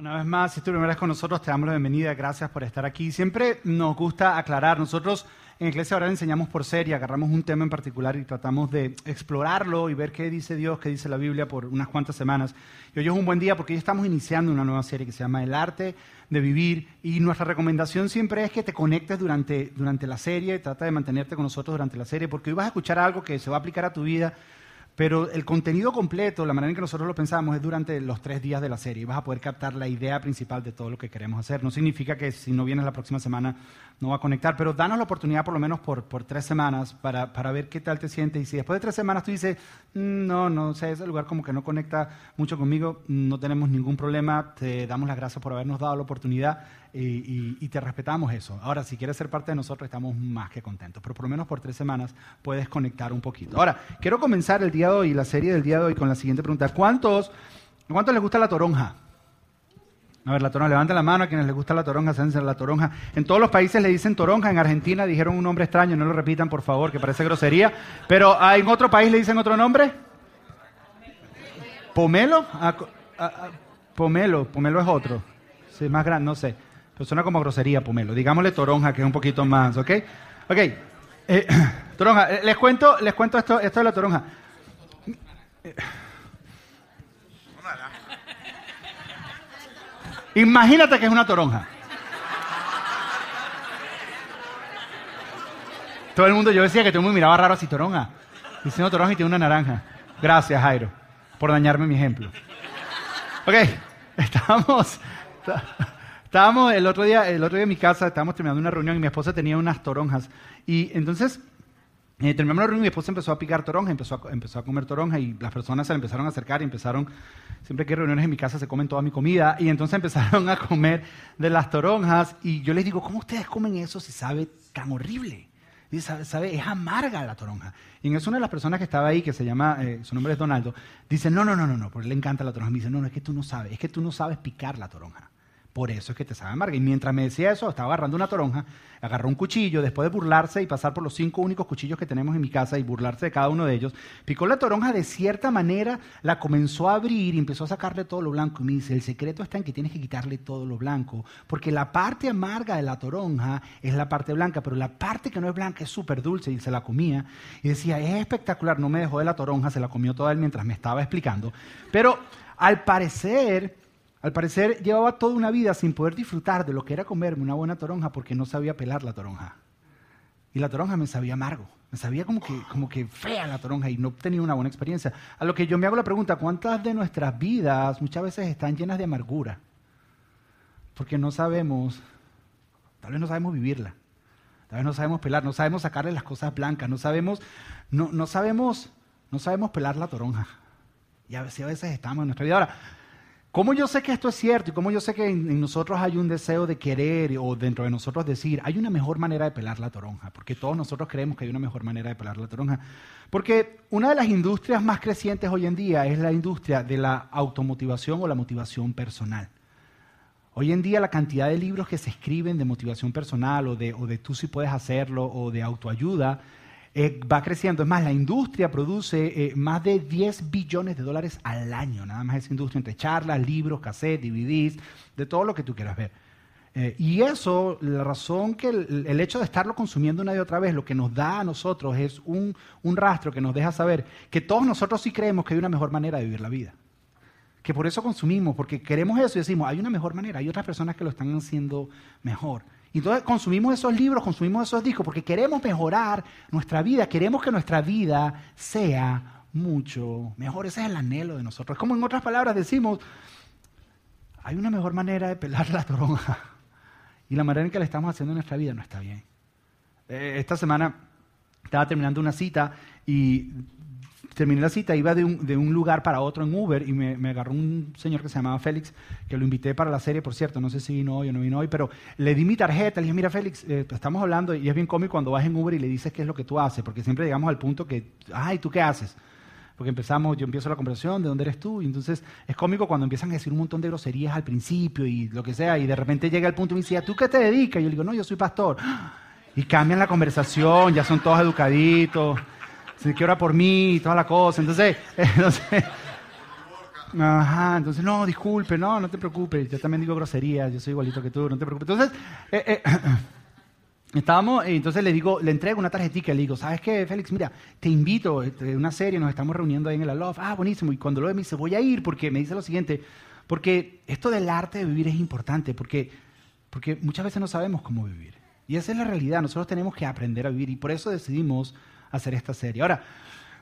Una vez más, si es tu primera vez con nosotros, te damos la bienvenida. Gracias por estar aquí. Siempre nos gusta aclarar. Nosotros en Iglesia ahora enseñamos por serie, agarramos un tema en particular y tratamos de explorarlo y ver qué dice Dios, qué dice la Biblia por unas cuantas semanas. Y hoy es un buen día porque hoy estamos iniciando una nueva serie que se llama El arte de vivir. Y nuestra recomendación siempre es que te conectes durante, durante la serie, trata de mantenerte con nosotros durante la serie, porque hoy vas a escuchar algo que se va a aplicar a tu vida pero el contenido completo, la manera en que nosotros lo pensamos, es durante los tres días de la serie. Vas a poder captar la idea principal de todo lo que queremos hacer. No significa que si no vienes la próxima semana no va a conectar, pero danos la oportunidad por lo menos por, por tres semanas para, para, ver qué tal te sientes. Y si después de tres semanas tú dices, mm, no, no sé, ese lugar como que no conecta mucho conmigo, no tenemos ningún problema. Te damos las gracias por habernos dado la oportunidad y, te respetamos eso. Ahora, si quieres ser parte de nosotros, estamos más que contentos, pero por lo menos por tres semanas puedes conectar un poquito. Ahora, quiero comenzar el día de hoy, la serie del día de hoy, con la siguiente pregunta. ¿Cuántos, ¿cuántos les gusta la toronja? A ver, la toronja, levanten la mano a quienes les gusta la toronja, se la toronja. En todos los países le dicen toronja, en Argentina dijeron un nombre extraño, no lo repitan por favor, que parece grosería. Pero ¿en otro país le dicen otro nombre? ¿Pomelo? Ah, ah, ah, pomelo, pomelo es otro. Sí, más grande, no sé. Pero suena como grosería, pomelo. Digámosle toronja, que es un poquito más, ¿ok? Ok. Eh, toronja, eh, les cuento, les cuento esto, esto de la toronja. Imagínate que es una toronja. Todo el mundo, yo decía que todo el mundo miraba raro así, toronja. Diciendo toronja y tiene una naranja. Gracias, Jairo, por dañarme mi ejemplo. Ok, estamos... Estábamos el otro día, el otro día en mi casa, estábamos terminando una reunión y mi esposa tenía unas toronjas. Y entonces eh, terminamos la reunión y mi esposa empezó a picar toronja, empezó a, empezó a comer toronja y las personas se le empezaron a acercar y empezaron, siempre que hay reuniones en mi casa se comen toda mi comida y entonces empezaron a comer de las toronjas y yo les digo, ¿cómo ustedes comen eso si sabe tan horrible? Y sabe, es amarga la toronja. Y en eso una de las personas que estaba ahí, que se llama, eh, su nombre es Donaldo, dice, no, no, no, no, no, porque le encanta la toronja. Me dice, no, no, es que tú no sabes, es que tú no sabes picar la toronja. Por eso es que te sabe amarga. Y mientras me decía eso, estaba agarrando una toronja, agarró un cuchillo, después de burlarse y pasar por los cinco únicos cuchillos que tenemos en mi casa y burlarse de cada uno de ellos, picó la toronja de cierta manera, la comenzó a abrir y empezó a sacarle todo lo blanco. Y me dice, el secreto está en que tienes que quitarle todo lo blanco, porque la parte amarga de la toronja es la parte blanca, pero la parte que no es blanca es súper dulce y se la comía. Y decía, es espectacular, no me dejó de la toronja, se la comió toda él mientras me estaba explicando. Pero al parecer al parecer llevaba toda una vida sin poder disfrutar de lo que era comerme una buena toronja porque no sabía pelar la toronja. Y la toronja me sabía amargo, me sabía como que, como que fea la toronja y no tenía una buena experiencia. A lo que yo me hago la pregunta, ¿cuántas de nuestras vidas muchas veces están llenas de amargura? Porque no sabemos, tal vez no sabemos vivirla, tal vez no sabemos pelar, no sabemos sacarle las cosas blancas, no sabemos, no, no sabemos, no sabemos pelar la toronja. Y a veces, a veces estamos en nuestra vida. Ahora, ¿Cómo yo sé que esto es cierto y cómo yo sé que en, nosotros hay un deseo de querer o dentro de nosotros decir, hay una mejor manera de pelar la toronja? Porque todos nosotros creemos que hay una mejor manera de pelar la toronja. Porque una de las industrias más crecientes hoy en día es la industria de la automotivación o la motivación personal. Hoy en día la cantidad de libros que se escriben de motivación personal o de, o de tú si puedes hacerlo o de autoayuda eh, va creciendo. Es más, la industria produce eh, más de 10 billones de dólares al año, nada más esa industria, entre charlas, libros, cassettes, DVDs, de todo lo que tú quieras ver. Eh, y eso, la razón que el, hecho de estarlo consumiendo una y otra vez, lo que nos da a nosotros es un, un rastro que nos deja saber que todos nosotros sí creemos que hay una mejor manera de vivir la vida. Que por eso consumimos, porque queremos eso y decimos, hay una mejor manera, hay otras personas que lo están haciendo mejor. Y entonces consumimos esos libros, consumimos esos discos, porque queremos mejorar nuestra vida, queremos que nuestra vida sea mucho mejor. Ese es el anhelo de nosotros. Es como en otras palabras decimos, hay una mejor manera de pelar la toronja. Y la manera en que la estamos haciendo en nuestra vida no está bien. Eh, esta semana estaba terminando una cita y terminé la cita, iba de un, lugar para otro en Uber y me, agarró un señor que se llamaba Félix, que lo invité para la serie, por cierto, no sé si vino hoy o no vino hoy, pero le di mi tarjeta, le dije, mira Félix, eh, estamos hablando y es bien cómico cuando vas en Uber y le dices qué es lo que tú haces, porque siempre llegamos al punto que, ay, ¿tú qué haces? Porque empezamos, yo empiezo la conversación, ¿de dónde eres tú? Y entonces es cómico cuando empiezan a decir un montón de groserías al principio y lo que sea, y de repente llega el punto y me dice, ¿tú qué te dedicas? Y yo le digo, no, yo soy pastor. Y cambian la conversación, ya son todos educaditos se que ora por mí y toda la cosa. Entonces, Ajá, entonces, no, disculpe, no, no te preocupes, yo también digo groserías, yo soy igualito que tú, no te preocupes. Entonces, eh, eh, estábamos, y entonces le digo, le entrego una tarjetita le digo, ¿sabes qué, Félix? Mira, te invito este, una serie, nos estamos reuniendo ahí en el Love. Ah, buenísimo. Y cuando lo ve me dice, voy a ir porque me dice lo siguiente, porque esto del arte de vivir es importante, porque, porque muchas veces no sabemos cómo vivir. Y esa es la realidad, nosotros tenemos que aprender a vivir y por eso decidimos hacer esta serie. Ahora,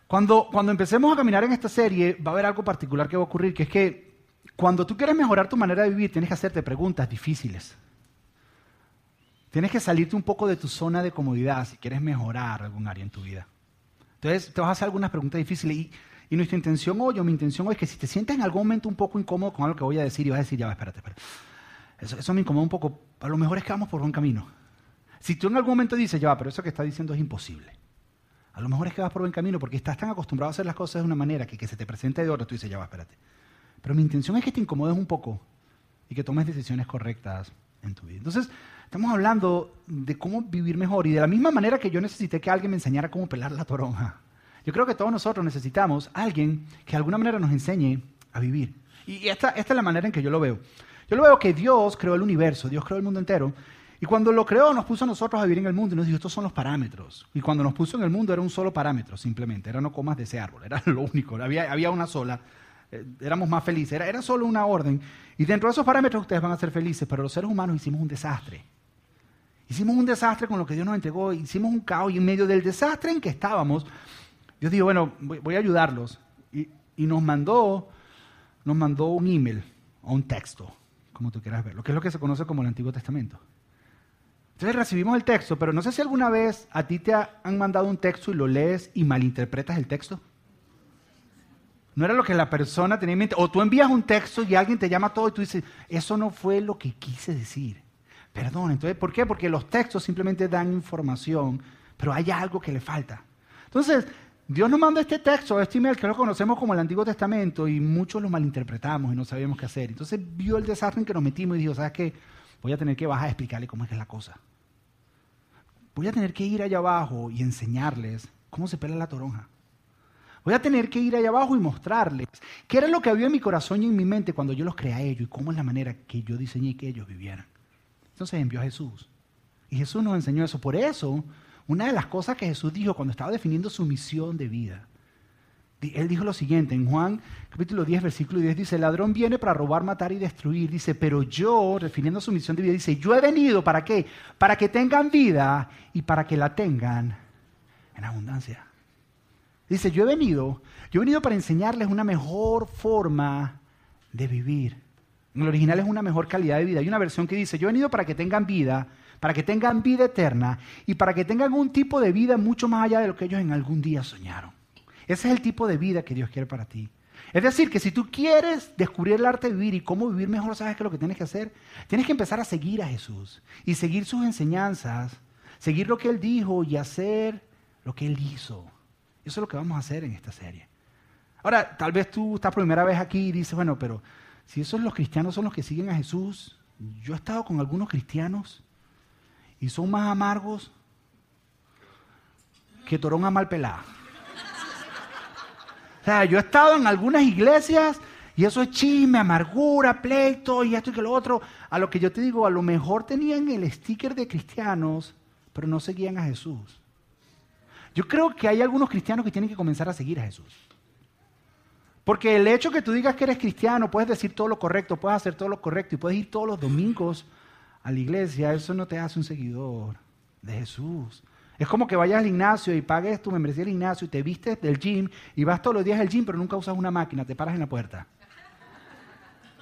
cuando, cuando empecemos a caminar en esta serie, va a haber algo particular que va a ocurrir, que es que cuando tú quieres mejorar tu manera de vivir, tienes que hacerte preguntas difíciles. Tienes que salirte un poco de tu zona de comodidad si quieres mejorar algún área en tu vida. Entonces, te vas a hacer algunas preguntas difíciles y, y nuestra intención hoy, o mi intención hoy, es que si te sientes en algún momento un poco incómodo con algo que voy a decir y vas a decir, ya, espérate, espérate. Eso, eso me incomoda un poco. A lo mejor es que vamos por buen camino. Si tú en algún momento dices, ya, pero eso que está diciendo es imposible. A lo mejor es que vas por buen camino porque estás tan acostumbrado a hacer las cosas de una manera que que se te presente de otra, tú dices, ya va, espérate. Pero mi intención es que te incomodes un poco y que tomes decisiones correctas en tu vida. Entonces, estamos hablando de cómo vivir mejor y de la misma manera que yo necesité que alguien me enseñara cómo pelar la toronja. Yo creo que todos nosotros necesitamos alguien que de alguna manera nos enseñe a vivir. Y esta, esta es la manera en que yo lo veo. Yo lo veo que Dios creó el universo, Dios creó el mundo entero, cuando lo creó, nos puso a nosotros a vivir en el mundo y nos dijo, estos son los parámetros. Y cuando nos puso en el mundo era un solo parámetro, simplemente. Era no comas de ese árbol, era lo único. Había, había una sola. Eh, éramos más felices. Era, era solo una orden. Y dentro de esos parámetros ustedes van a ser felices, pero los seres humanos hicimos un desastre. Hicimos un desastre con lo que Dios nos entregó, hicimos un caos y en medio del desastre en que estábamos, Dios dijo, bueno, voy, voy a ayudarlos. Y, y, nos, mandó, nos mandó un email o un texto, como tú quieras verlo, que es lo que se conoce como el Antiguo Testamento. Entonces recibimos el texto, pero no sé si alguna vez a ti te han mandado un texto y lo lees y malinterpretas el texto. No era lo que la persona tenía en mente. O tú envías un texto y alguien te llama todo y tú dices, eso no fue lo que quise decir. Perdón, entonces, ¿por qué? Porque los textos simplemente dan información, pero hay algo que le falta. Entonces, Dios nos manda este texto, este email que lo conocemos como el Antiguo Testamento y muchos lo malinterpretamos y no sabíamos qué hacer. Entonces vio el desastre en que nos metimos y dijo, ¿sabes qué? Voy a tener que bajar a explicarle cómo es la cosa. Voy a tener que ir allá abajo y enseñarles cómo se pela la toronja. Voy a tener que ir allá abajo y mostrarles qué era lo que había en mi corazón y en mi mente cuando yo los creé a ellos y cómo es la manera que yo diseñé que ellos vivieran. Entonces envió a Jesús. Y Jesús nos enseñó eso. Por eso, una de las cosas que Jesús dijo cuando estaba definiendo su misión de vida él dijo lo siguiente, en Juan capítulo 10, versículo 10, dice, el ladrón viene para robar, matar y destruir. Dice, pero yo, refiriendo a su misión de vida, dice, yo he venido para qué? Para que tengan vida y para que la tengan en abundancia. Dice, yo he venido, yo he venido para enseñarles una mejor forma de vivir. En el original es una mejor calidad de vida. Hay una versión que dice, yo he venido para que tengan vida, para que tengan vida eterna y para que tengan un tipo de vida mucho más allá de lo que ellos en algún día soñaron. Ese es el tipo de vida que Dios quiere para ti. Es decir, que si tú quieres descubrir el arte de vivir y cómo vivir mejor, ¿sabes qué es lo que tienes que hacer? Tienes que empezar a seguir a Jesús y seguir sus enseñanzas, seguir lo que Él dijo y hacer lo que Él hizo. Eso es lo que vamos a hacer en esta serie. Ahora, tal vez tú estás primera vez aquí y dices, bueno, pero si esos los cristianos son los que siguen a Jesús, yo he estado con algunos cristianos y son más amargos que torón a mal. Sea, yo he estado en algunas iglesias y eso es chisme, amargura, pleito y esto y que lo otro. A lo que yo te digo, a lo mejor tenían el sticker de cristianos, pero no seguían a Jesús. Yo creo que hay algunos cristianos que tienen que comenzar a seguir a Jesús. Porque el hecho que tú digas que eres cristiano, puedes decir todo lo correcto, puedes hacer todo lo correcto y puedes ir todos los domingos a la iglesia, eso no te hace un seguidor de Jesús. Es como que vayas al gimnasio y pagues tu membresía del gimnasio y te vistes del gym y vas todos los días al gym, pero nunca usas una máquina, te paras en la puerta.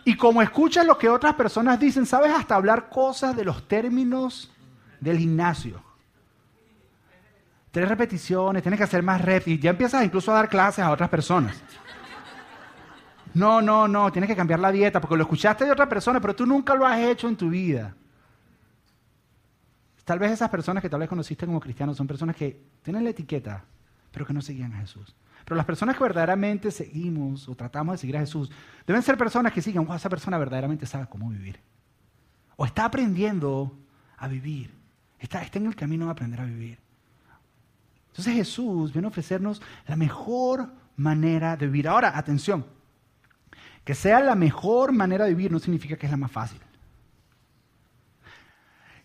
Y como escuchas lo que otras personas dicen, sabes hasta hablar cosas de los términos del gimnasio. Tres repeticiones, tienes que hacer más reps y ya empiezas incluso a dar clases a otras personas. No, no, no, tienes que cambiar la dieta porque lo escuchaste de otra persona, pero tú nunca lo has hecho en tu vida. Tal vez esas personas que tal vez conociste como cristianos son personas que tienen la etiqueta, pero que no seguían a Jesús. Pero las personas que verdaderamente seguimos o tratamos de seguir a Jesús, deben ser personas que sigan, esa persona verdaderamente sabe cómo vivir. O está aprendiendo a vivir. Está, está en el camino de aprender a vivir. Entonces Jesús viene a ofrecernos la mejor manera de vivir. Ahora, atención. Que sea la mejor manera de vivir no significa que es la más fácil.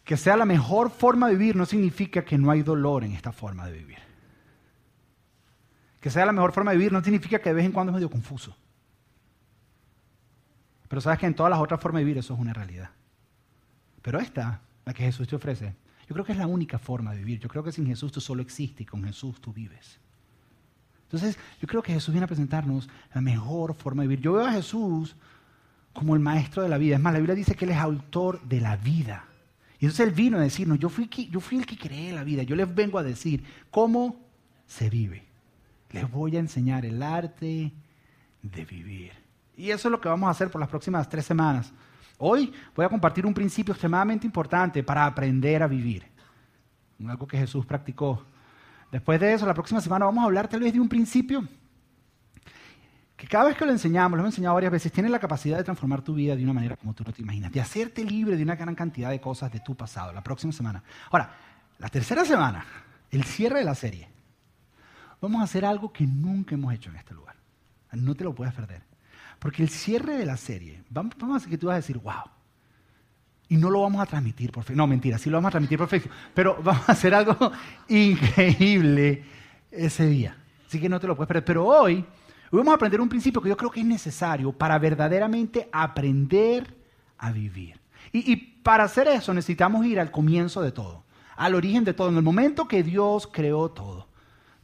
Que sea la mejor forma de vivir no significa que no hay dolor en esta forma de vivir. Que sea la mejor forma de vivir no significa que de vez en cuando es medio confuso. Pero sabes que en todas las otras formas de vivir eso es una realidad. Pero esta, la que Jesús te ofrece, yo creo que es la única forma de vivir. Yo creo que sin Jesús tú solo existes y con Jesús tú vives. Entonces, yo creo que Jesús viene a presentarnos la mejor forma de vivir. Yo veo a Jesús como el maestro de la vida. Es más, la Biblia dice que Él es autor de la vida. Y entonces Él vino a decirnos, yo fui, yo fui el que creé la vida. Yo les vengo a decir cómo se vive. Les voy a enseñar el arte de vivir. Y eso es lo que vamos a hacer por las próximas tres semanas. Hoy voy a compartir un principio extremadamente importante para aprender a vivir. Algo que Jesús practicó. Después de eso, la próxima semana vamos a hablar tal vez de un principio que cada vez que lo enseñamos, lo hemos enseñado varias veces, tiene la capacidad de transformar tu vida de una manera como tú no te imaginas, de hacerte libre de una gran cantidad de cosas de tu pasado, la próxima semana. Ahora, la tercera semana, el cierre de la serie, vamos a hacer algo que nunca hemos hecho en este lugar. No te lo puedes perder. Porque el cierre de la serie, vamos, a hacer que tú vas a decir, wow. Y no lo vamos a transmitir por Facebook. No, mentira, sí lo vamos a transmitir por Facebook. Pero vamos a hacer algo increíble ese día. Así que no te lo puedes perder. Pero hoy, vamos a aprender un principio que yo creo que es necesario para verdaderamente aprender a vivir. Y, y para hacer eso necesitamos ir al comienzo de todo, al origen de todo, en el momento que Dios creó todo,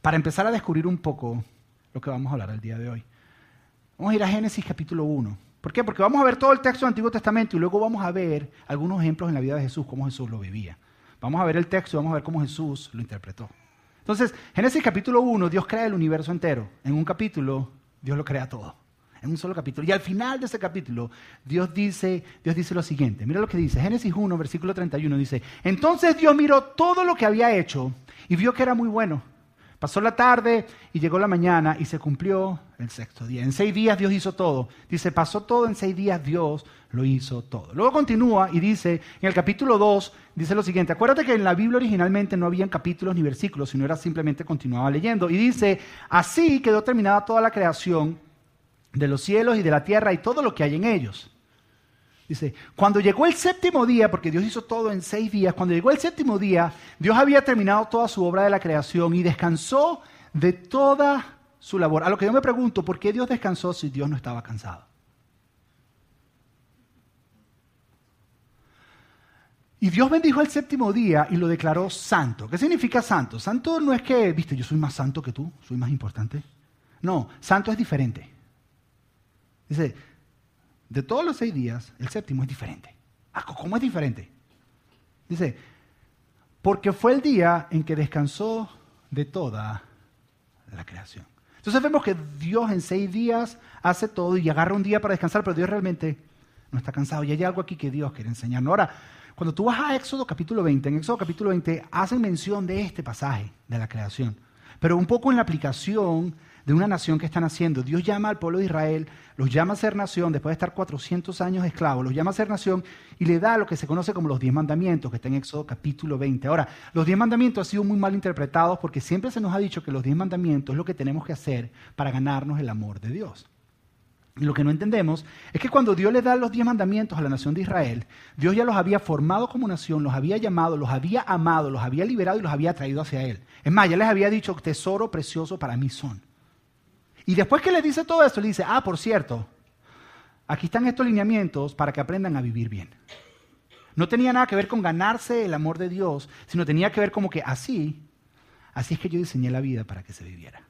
para empezar a descubrir un poco lo que vamos a hablar el día de hoy. Vamos a ir a Génesis capítulo 1. ¿Por qué? Porque vamos a ver todo el texto del Antiguo Testamento y luego vamos a ver algunos ejemplos en la vida de Jesús, cómo Jesús lo vivía. Vamos a ver el texto y vamos a ver cómo Jesús lo interpretó. Entonces, Génesis capítulo 1, Dios crea el universo entero. En un capítulo, Dios lo crea todo. En un solo capítulo. Y al final de ese capítulo, Dios dice, Dios dice lo siguiente. Mira lo que dice. Génesis 1, versículo 31 dice, entonces Dios miró todo lo que había hecho y vio que era muy bueno. Pasó la tarde y llegó la mañana y se cumplió el sexto día. En seis días Dios hizo todo. Dice, pasó todo en seis días, Dios lo hizo todo. Luego continúa y dice, en el capítulo 2, dice lo siguiente, acuérdate que en la Biblia originalmente no habían capítulos ni versículos, sino era simplemente continuaba leyendo. Y dice, así quedó terminada toda la creación de los cielos y de la tierra y todo lo que hay en ellos. Dice, cuando llegó el séptimo día, porque Dios hizo todo en seis días, cuando llegó el séptimo día, Dios había terminado toda su obra de la creación y descansó de toda su labor. A lo que yo me pregunto, ¿por qué Dios descansó si Dios no estaba cansado? Y Dios bendijo el séptimo día y lo declaró santo. ¿Qué significa santo? Santo no es que, viste, yo soy más santo que tú, soy más importante. No, santo es diferente. Dice, de todos los seis días, el séptimo es diferente. Ah, ¿Cómo es diferente? Dice, porque fue el día en que descansó de toda la creación. Entonces vemos que Dios en seis días hace todo y agarra un día para descansar, pero Dios realmente no está cansado. Y hay algo aquí que Dios quiere enseñarnos. Ahora, cuando tú vas a Éxodo capítulo 20, en Éxodo capítulo 20 hacen mención de este pasaje de la creación, pero un poco en la aplicación de una nación que están haciendo. Dios llama al pueblo de Israel, los llama a ser nación, después de estar 400 años esclavos, los llama a ser nación y le da lo que se conoce como los diez mandamientos, que está en Éxodo capítulo 20. Ahora, los diez mandamientos han sido muy mal interpretados porque siempre se nos ha dicho que los diez mandamientos es lo que tenemos que hacer para ganarnos el amor de Dios. Y lo que no entendemos es que cuando Dios le da los diez mandamientos a la nación de Israel, Dios ya los había formado como nación, los había llamado, los había amado, los había liberado y los había traído hacia Él. Es más, ya les había dicho, tesoro precioso para mí son. Y después que le dice todo esto, le dice, ah, por cierto, aquí están estos lineamientos para que aprendan a vivir bien. No tenía nada que ver con ganarse el amor de Dios, sino tenía que ver como que así, así es que yo diseñé la vida para que se viviera.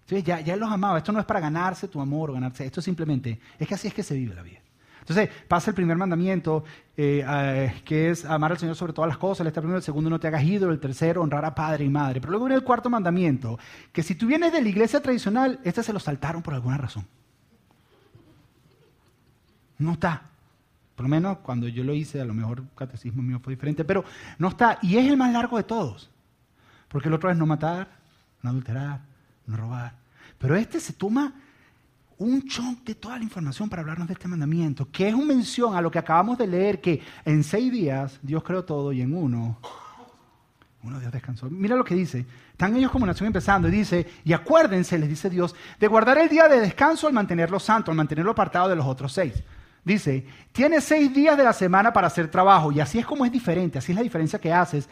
Entonces ya, ya los amaba. Esto no es para ganarse tu amor o ganarse, esto simplemente es que así es que se vive la vida. Entonces pasa el primer mandamiento, eh, eh, que es amar al Señor sobre todas las cosas. El primero, el segundo, no te hagas ídolo. El tercero, honrar a padre y madre. Pero luego viene el cuarto mandamiento, que si tú vienes de la iglesia tradicional, este se lo saltaron por alguna razón. No está. Por lo menos cuando yo lo hice, a lo mejor el catecismo mío fue diferente, pero no está. Y es el más largo de todos. Porque el otro es no matar, no adulterar, no robar. Pero este se toma un chunk de toda la información para hablarnos de este mandamiento, que es una mención a lo que acabamos de leer, que en seis días Dios creó todo y en uno Uno Dios descansó. Mira lo que dice. Están ellos como nación empezando y dice, y acuérdense, les dice Dios, de guardar el día de descanso al mantenerlo santo, al mantenerlo apartado de los otros seis. Dice, tienes seis días de la semana para hacer trabajo y así es como es diferente, así es la diferencia que haces,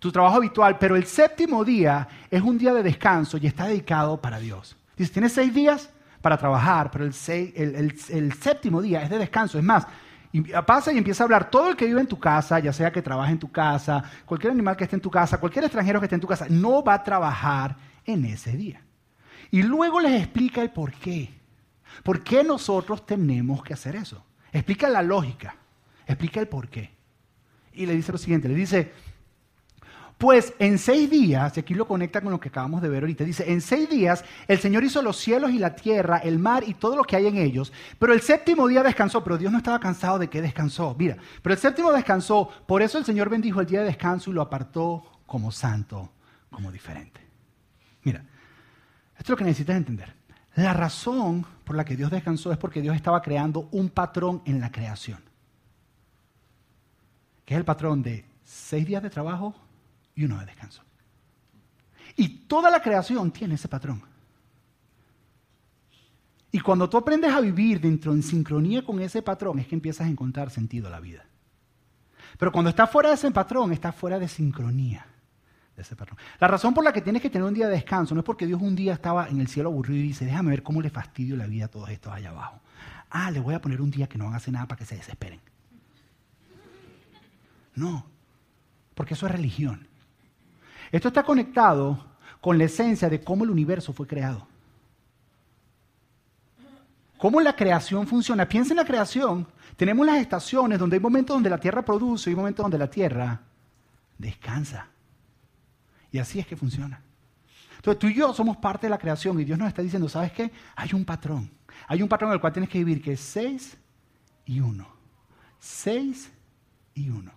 tu trabajo habitual, pero el séptimo día es un día de descanso y está dedicado para Dios. Dice, tienes seis días para trabajar, pero el, séptimo día es de descanso. Es más, pasa y empieza a hablar todo el que vive en tu casa, ya sea que trabaje en tu casa, cualquier animal que esté en tu casa, cualquier extranjero que esté en tu casa, no va a trabajar en ese día. Y luego les explica el por qué. ¿Por qué nosotros tenemos que hacer eso? Explica la lógica, explica el por qué. Y le dice lo siguiente, le dice, pues en seis días, y aquí lo conecta con lo que acabamos de ver ahorita, dice, en seis días el Señor hizo los cielos y la tierra, el mar y todo lo que hay en ellos, pero el séptimo día descansó, pero Dios no estaba cansado de que descansó, mira, pero el séptimo descansó, por eso el Señor bendijo el día de descanso y lo apartó como santo, como diferente. Mira, esto es lo que necesitas entender. La razón por la que Dios descansó es porque Dios estaba creando un patrón en la creación, que es el patrón de seis días de trabajo, y uno de descanso. Y toda la creación tiene ese patrón. Y cuando tú aprendes a vivir dentro en sincronía con ese patrón, es que empiezas a encontrar sentido a la vida. Pero cuando estás fuera de ese patrón, estás fuera de sincronía de ese patrón. La razón por la que tienes que tener un día de descanso no es porque Dios un día estaba en el cielo aburrido y dice, déjame ver cómo le fastidio la vida a todos estos allá abajo. Ah, le voy a poner un día que no van a hacer nada para que se desesperen. No, porque eso es religión. Esto está conectado con la esencia de cómo el universo fue creado. ¿Cómo la creación funciona? Piensa en la creación. Tenemos las estaciones donde hay momentos donde la Tierra produce y momentos donde la Tierra descansa. Y así es que funciona. Entonces tú y yo somos parte de la creación y Dios nos está diciendo, ¿sabes qué? Hay un patrón. Hay un patrón en el cual tienes que vivir que es 6 y 1. 6 y 1.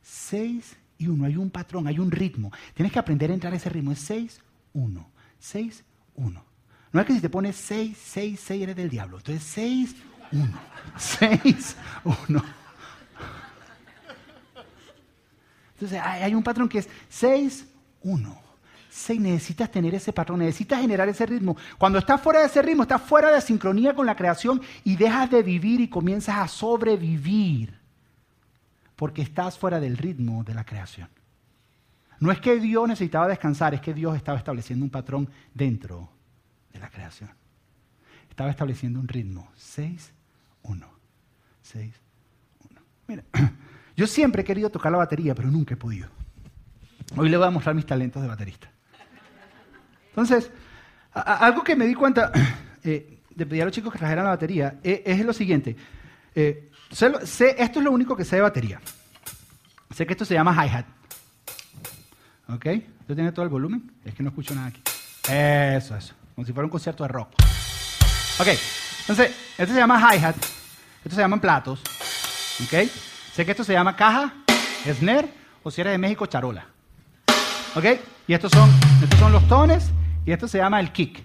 6 y uno. Hay un patrón, hay un ritmo. Tienes que aprender a entrar a ese ritmo. Es 6, 1. 6, 1. No es que si te pones 6, 6, 6 eres del diablo. Entonces 6, 1. 6, 1. Entonces hay un patrón que es 6, 1. 6, necesitas tener ese patrón, necesitas generar ese ritmo. Cuando estás fuera de ese ritmo, estás fuera de sincronía con la creación y dejas de vivir y comienzas a sobrevivir porque estás fuera del ritmo de la creación. No es que Dios necesitaba descansar, es que Dios estaba estableciendo un patrón dentro de la creación. Estaba estableciendo un ritmo. 6, 1. 6, 1. Mira, yo siempre he querido tocar la batería, pero nunca he podido. Hoy le voy a mostrar mis talentos de baterista. Entonces, algo que me di cuenta eh, de pedir a los chicos que trajeran la batería eh, es lo siguiente. Eh, sé, esto es lo único que sé de batería. Sé que esto se llama hi-hat. ¿Ok? ¿Usted tiene todo el volumen? Es que no escucho nada aquí. Eso, eso. Como si fuera un concierto de rock. Ok. Entonces, esto se llama hi-hat. Esto se llaman platos. ¿Ok? Sé que esto se llama caja, snare, o si eres de México, charola. ¿Ok? Y estos son, estos son los tones, y esto se llama el kick.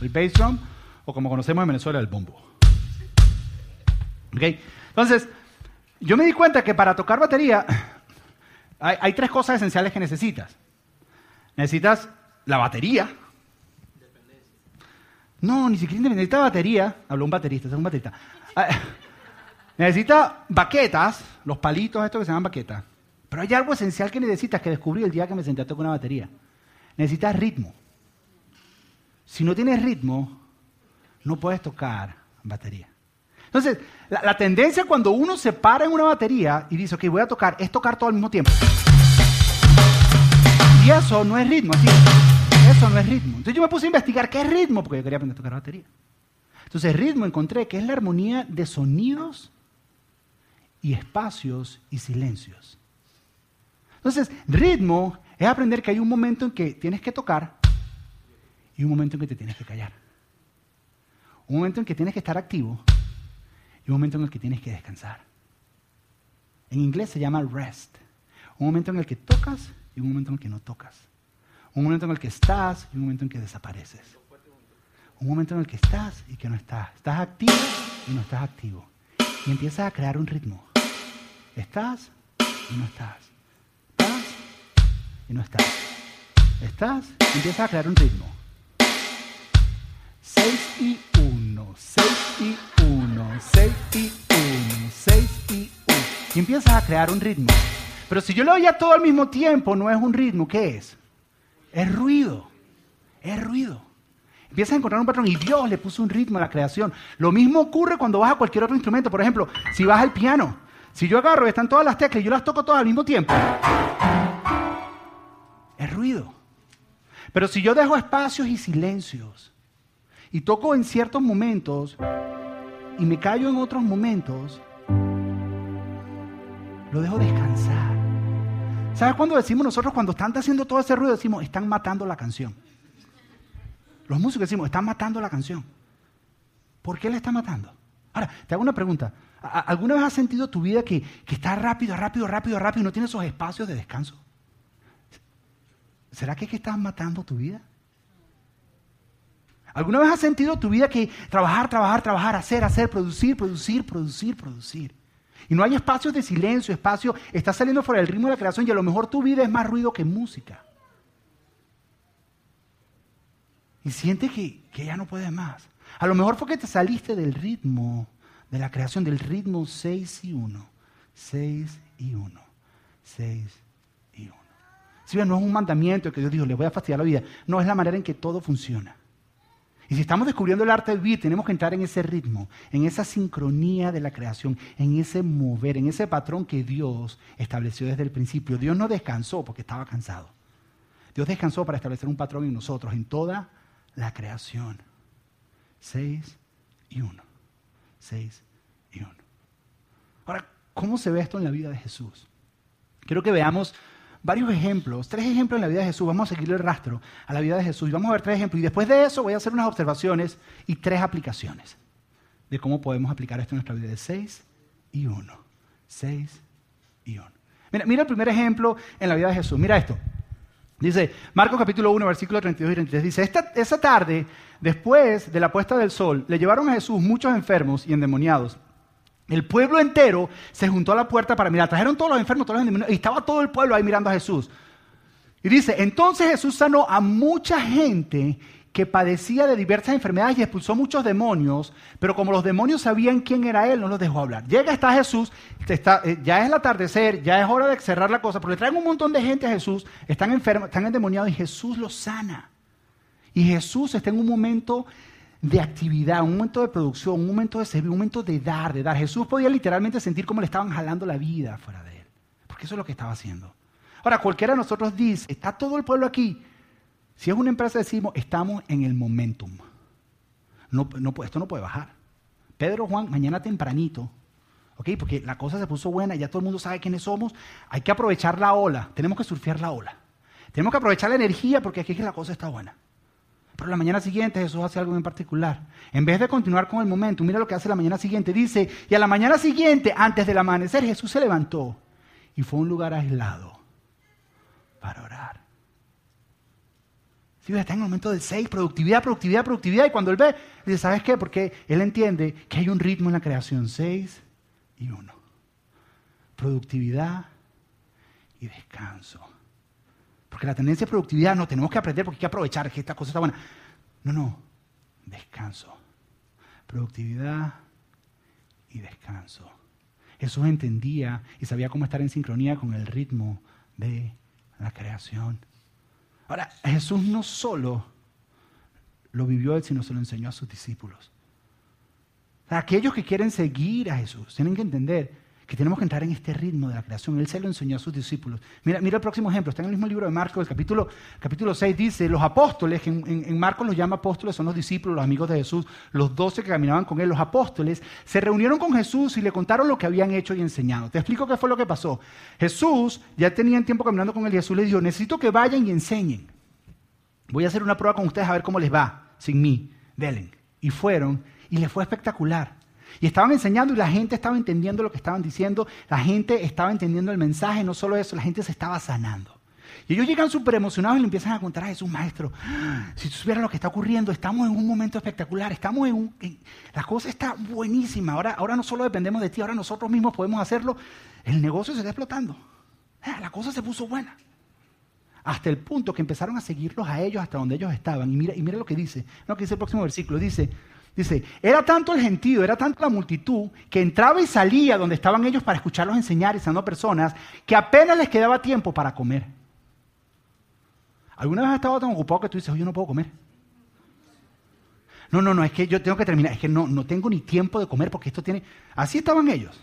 El bass drum, o como conocemos en Venezuela, el bombo. Entonces, yo me di cuenta que para tocar batería hay, tres cosas esenciales que necesitas. Necesitas la batería. No, ni siquiera necesitas batería. Habló un baterista, es un baterista. Ah, necesita baquetas, los palitos estos que se llaman baquetas. Pero hay algo esencial que necesitas que descubrí el día que me senté a tocar una batería. Necesitas ritmo. Si no tienes ritmo, no puedes tocar batería. Entonces, la, tendencia cuando uno se para en una batería y dice, ok, voy a tocar, es tocar todo al mismo tiempo. Y eso no es ritmo, así. Eso no es ritmo. Entonces yo me puse a investigar qué es ritmo, porque yo quería aprender a tocar batería. Entonces, ritmo encontré que es la armonía de sonidos y espacios y silencios. Entonces, ritmo es aprender que hay un momento en que tienes que tocar y un momento en que te tienes que callar. Un momento en que tienes que estar activo un momento en el que tienes que descansar. En inglés se llama rest. Un momento en el que tocas y un momento en el que no tocas. Un momento en el que estás y un momento en que desapareces. Un momento en el que estás y que no estás. Estás activo y no estás activo. Y empiezas a crear un ritmo. Estás y no estás. Estás y no estás. Estás y empiezas a crear un ritmo. 6 y 1, 6 y 1, 6 y 1, 6 y 1. Y empiezas a crear un ritmo. Pero si yo lo oía todo al mismo tiempo, no es un ritmo, ¿qué es? Es ruido. Es ruido. Empiezas a encontrar un patrón y Dios le puso un ritmo a la creación. Lo mismo ocurre cuando vas a cualquier otro instrumento. Por ejemplo, si vas al piano. Si yo agarro y están todas las teclas y yo las toco todas al mismo tiempo, es ruido. Pero si yo dejo espacios y silencios y toco en ciertos momentos y me callo en otros momentos, lo dejo descansar. ¿Sabes cuándo decimos nosotros cuando están haciendo todo ese ruido? Decimos, están matando la canción. Los músicos decimos, están matando la canción. ¿Por qué la están matando? Ahora, te hago una pregunta. ¿Alguna vez has sentido tu vida que, que está rápido, rápido, rápido, rápido y no tiene esos espacios de descanso? ¿Será que es que estás matando tu vida? ¿Alguna vez has sentido tu vida que trabajar, trabajar, trabajar, hacer, hacer, producir, producir, producir, producir? Y no hay espacios de silencio, espacio, estás saliendo fuera del ritmo de la creación y a lo mejor tu vida es más ruido que música. Y sientes que, que ya no puedes más. A lo mejor fue que te saliste del ritmo de la creación, del ritmo 6 y 1. 6 y 1. 6 y 1. Si bien no es un mandamiento que Dios dijo, les voy a fastidiar la vida. No, es la manera en que todo funciona. Y si estamos descubriendo el arte de vivir, tenemos que entrar en ese ritmo, en esa sincronía de la creación, en ese mover, en ese patrón que Dios estableció desde el principio. Dios no descansó porque estaba cansado. Dios descansó para establecer un patrón en nosotros, en toda la creación. Seis y uno. Seis y uno. Ahora, ¿cómo se ve esto en la vida de Jesús? Quiero que veamos varios ejemplos, tres ejemplos en la vida de Jesús. Vamos a seguirle el rastro a la vida de Jesús y vamos a ver tres ejemplos. Y después de eso voy a hacer unas observaciones y tres aplicaciones de cómo podemos aplicar esto en nuestra vida de seis y uno. Seis y uno. Mira, mira el primer ejemplo en la vida de Jesús. Mira esto. Dice, Marcos capítulo 1, versículo 32 y 33, dice, Esta, esa tarde, después de la puesta del sol, le llevaron a Jesús muchos enfermos y endemoniados. El pueblo entero se juntó a la puerta para mirar. Trajeron todos los enfermos, todos los endemoniados, y estaba todo el pueblo ahí mirando a Jesús. Y dice, entonces Jesús sanó a mucha gente que padecía de diversas enfermedades y expulsó muchos demonios, pero como los demonios sabían quién era él, no los dejó hablar. Llega está Jesús, eh, ya es el atardecer, ya es hora de cerrar la cosa, porque le traen un montón de gente a Jesús, están enfermos, están endemoniados y Jesús los sana. Y Jesús está en un momento de actividad, un momento de producción, un momento de servir, un momento de dar, de dar. Jesús podía literalmente sentir cómo le estaban jalando la vida fuera de él, porque eso es lo que estaba haciendo. Ahora, cualquiera de nosotros dice, está todo el pueblo aquí, si es una empresa, decimos, estamos en el momentum. No, no, esto no puede bajar. Pedro, Juan, mañana tempranito, ¿ok? Porque la cosa se puso buena, ya todo el mundo sabe quiénes somos. Hay que aprovechar la ola, tenemos que surfear la ola. Tenemos que aprovechar la energía porque aquí es que la cosa está buena. Pero la mañana siguiente Jesús hace algo en particular. En vez de continuar con el momento, mira lo que hace la mañana siguiente. Dice, y a la mañana siguiente, antes del amanecer, Jesús se levantó y fue a un lugar aislado para orar. Sí, está en el momento del 6, productividad, productividad, productividad. Y cuando él ve, dice, ¿sabes qué? Porque él entiende que hay un ritmo en la creación, 6 y 1. Productividad y descanso. Porque la tendencia es productividad, no, tenemos que aprender porque hay que aprovechar que esta cosa está buena. No, no, descanso. Productividad y descanso. Jesús entendía y sabía cómo estar en sincronía con el ritmo de la creación. Ahora, Jesús no solo lo vivió él, sino se lo enseñó a sus discípulos. aquellos que quieren seguir a Jesús tienen que entender que tenemos que entrar en este ritmo de la creación. Él se lo enseñó a sus discípulos. Mira, mira el próximo ejemplo, está en el mismo libro de Marcos, el capítulo, capítulo 6 dice, los apóstoles, que en, Marcos los llama apóstoles, son los discípulos, los amigos de Jesús, los doce que caminaban con él, los apóstoles, se reunieron con Jesús y le contaron lo que habían hecho y enseñado. Te explico qué fue lo que pasó. Jesús, ya tenían tiempo caminando con él y Jesús les dijo, necesito que vayan y enseñen. Voy a hacer una prueba con ustedes a ver cómo les va, sin mí, delen. Y fueron, y les fue espectacular. Y estaban enseñando y la gente estaba entendiendo lo que estaban diciendo, la gente estaba entendiendo el mensaje, no solo eso, la gente se estaba sanando. Y ellos llegan súper emocionados y le empiezan a contar a Jesús, maestro, si tú supieras lo que está ocurriendo, estamos en un momento espectacular, estamos en un... la cosa está buenísima, ahora, ahora no solo dependemos de ti, ahora nosotros mismos podemos hacerlo, el negocio se está explotando, ah, la cosa se puso buena. hasta el punto que empezaron a seguirlos a ellos hasta donde ellos estaban. Y mira, y mira lo que dice, no, que dice el próximo versículo, dice, dice, era tanto el gentío, era tanto la multitud, que entraba y salía donde estaban ellos para escucharlos enseñar y sanando personas, que apenas les quedaba tiempo para comer. ¿Alguna vez has estado tan ocupado que tú dices, oye, yo no puedo comer? No, no, no, es que yo tengo que terminar, es que no, no tengo ni tiempo de comer porque esto tiene... Así estaban ellos.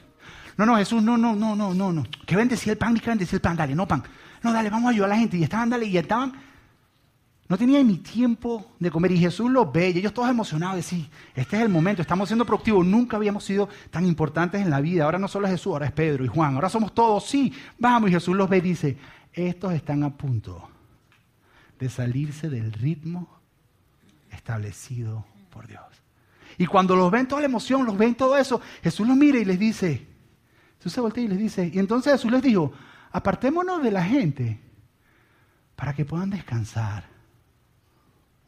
No, no, Jesús, no, no, no, no, no, no. Que bendecía el pan, que bendecía el pan, dale, no pan. No, dale, vamos a ayudar a la gente. Y estaban, dale, y estaban... No tenían ni tiempo de comer. Y Jesús los ve, y ellos todos emocionados, de sí, este es el momento, estamos siendo productivos. Nunca habíamos sido tan importantes en la vida. Ahora no solo es Jesús, ahora es Pedro y Juan. Ahora somos todos, sí, vamos. Y Jesús los ve y dice, estos están a punto de salirse del ritmo establecido por Dios. Y cuando los ven toda la emoción, los ven todo eso, Jesús los mira y les dice, Jesús se voltea y les dice, y entonces Jesús les dijo, apartémonos de la gente para que puedan descansar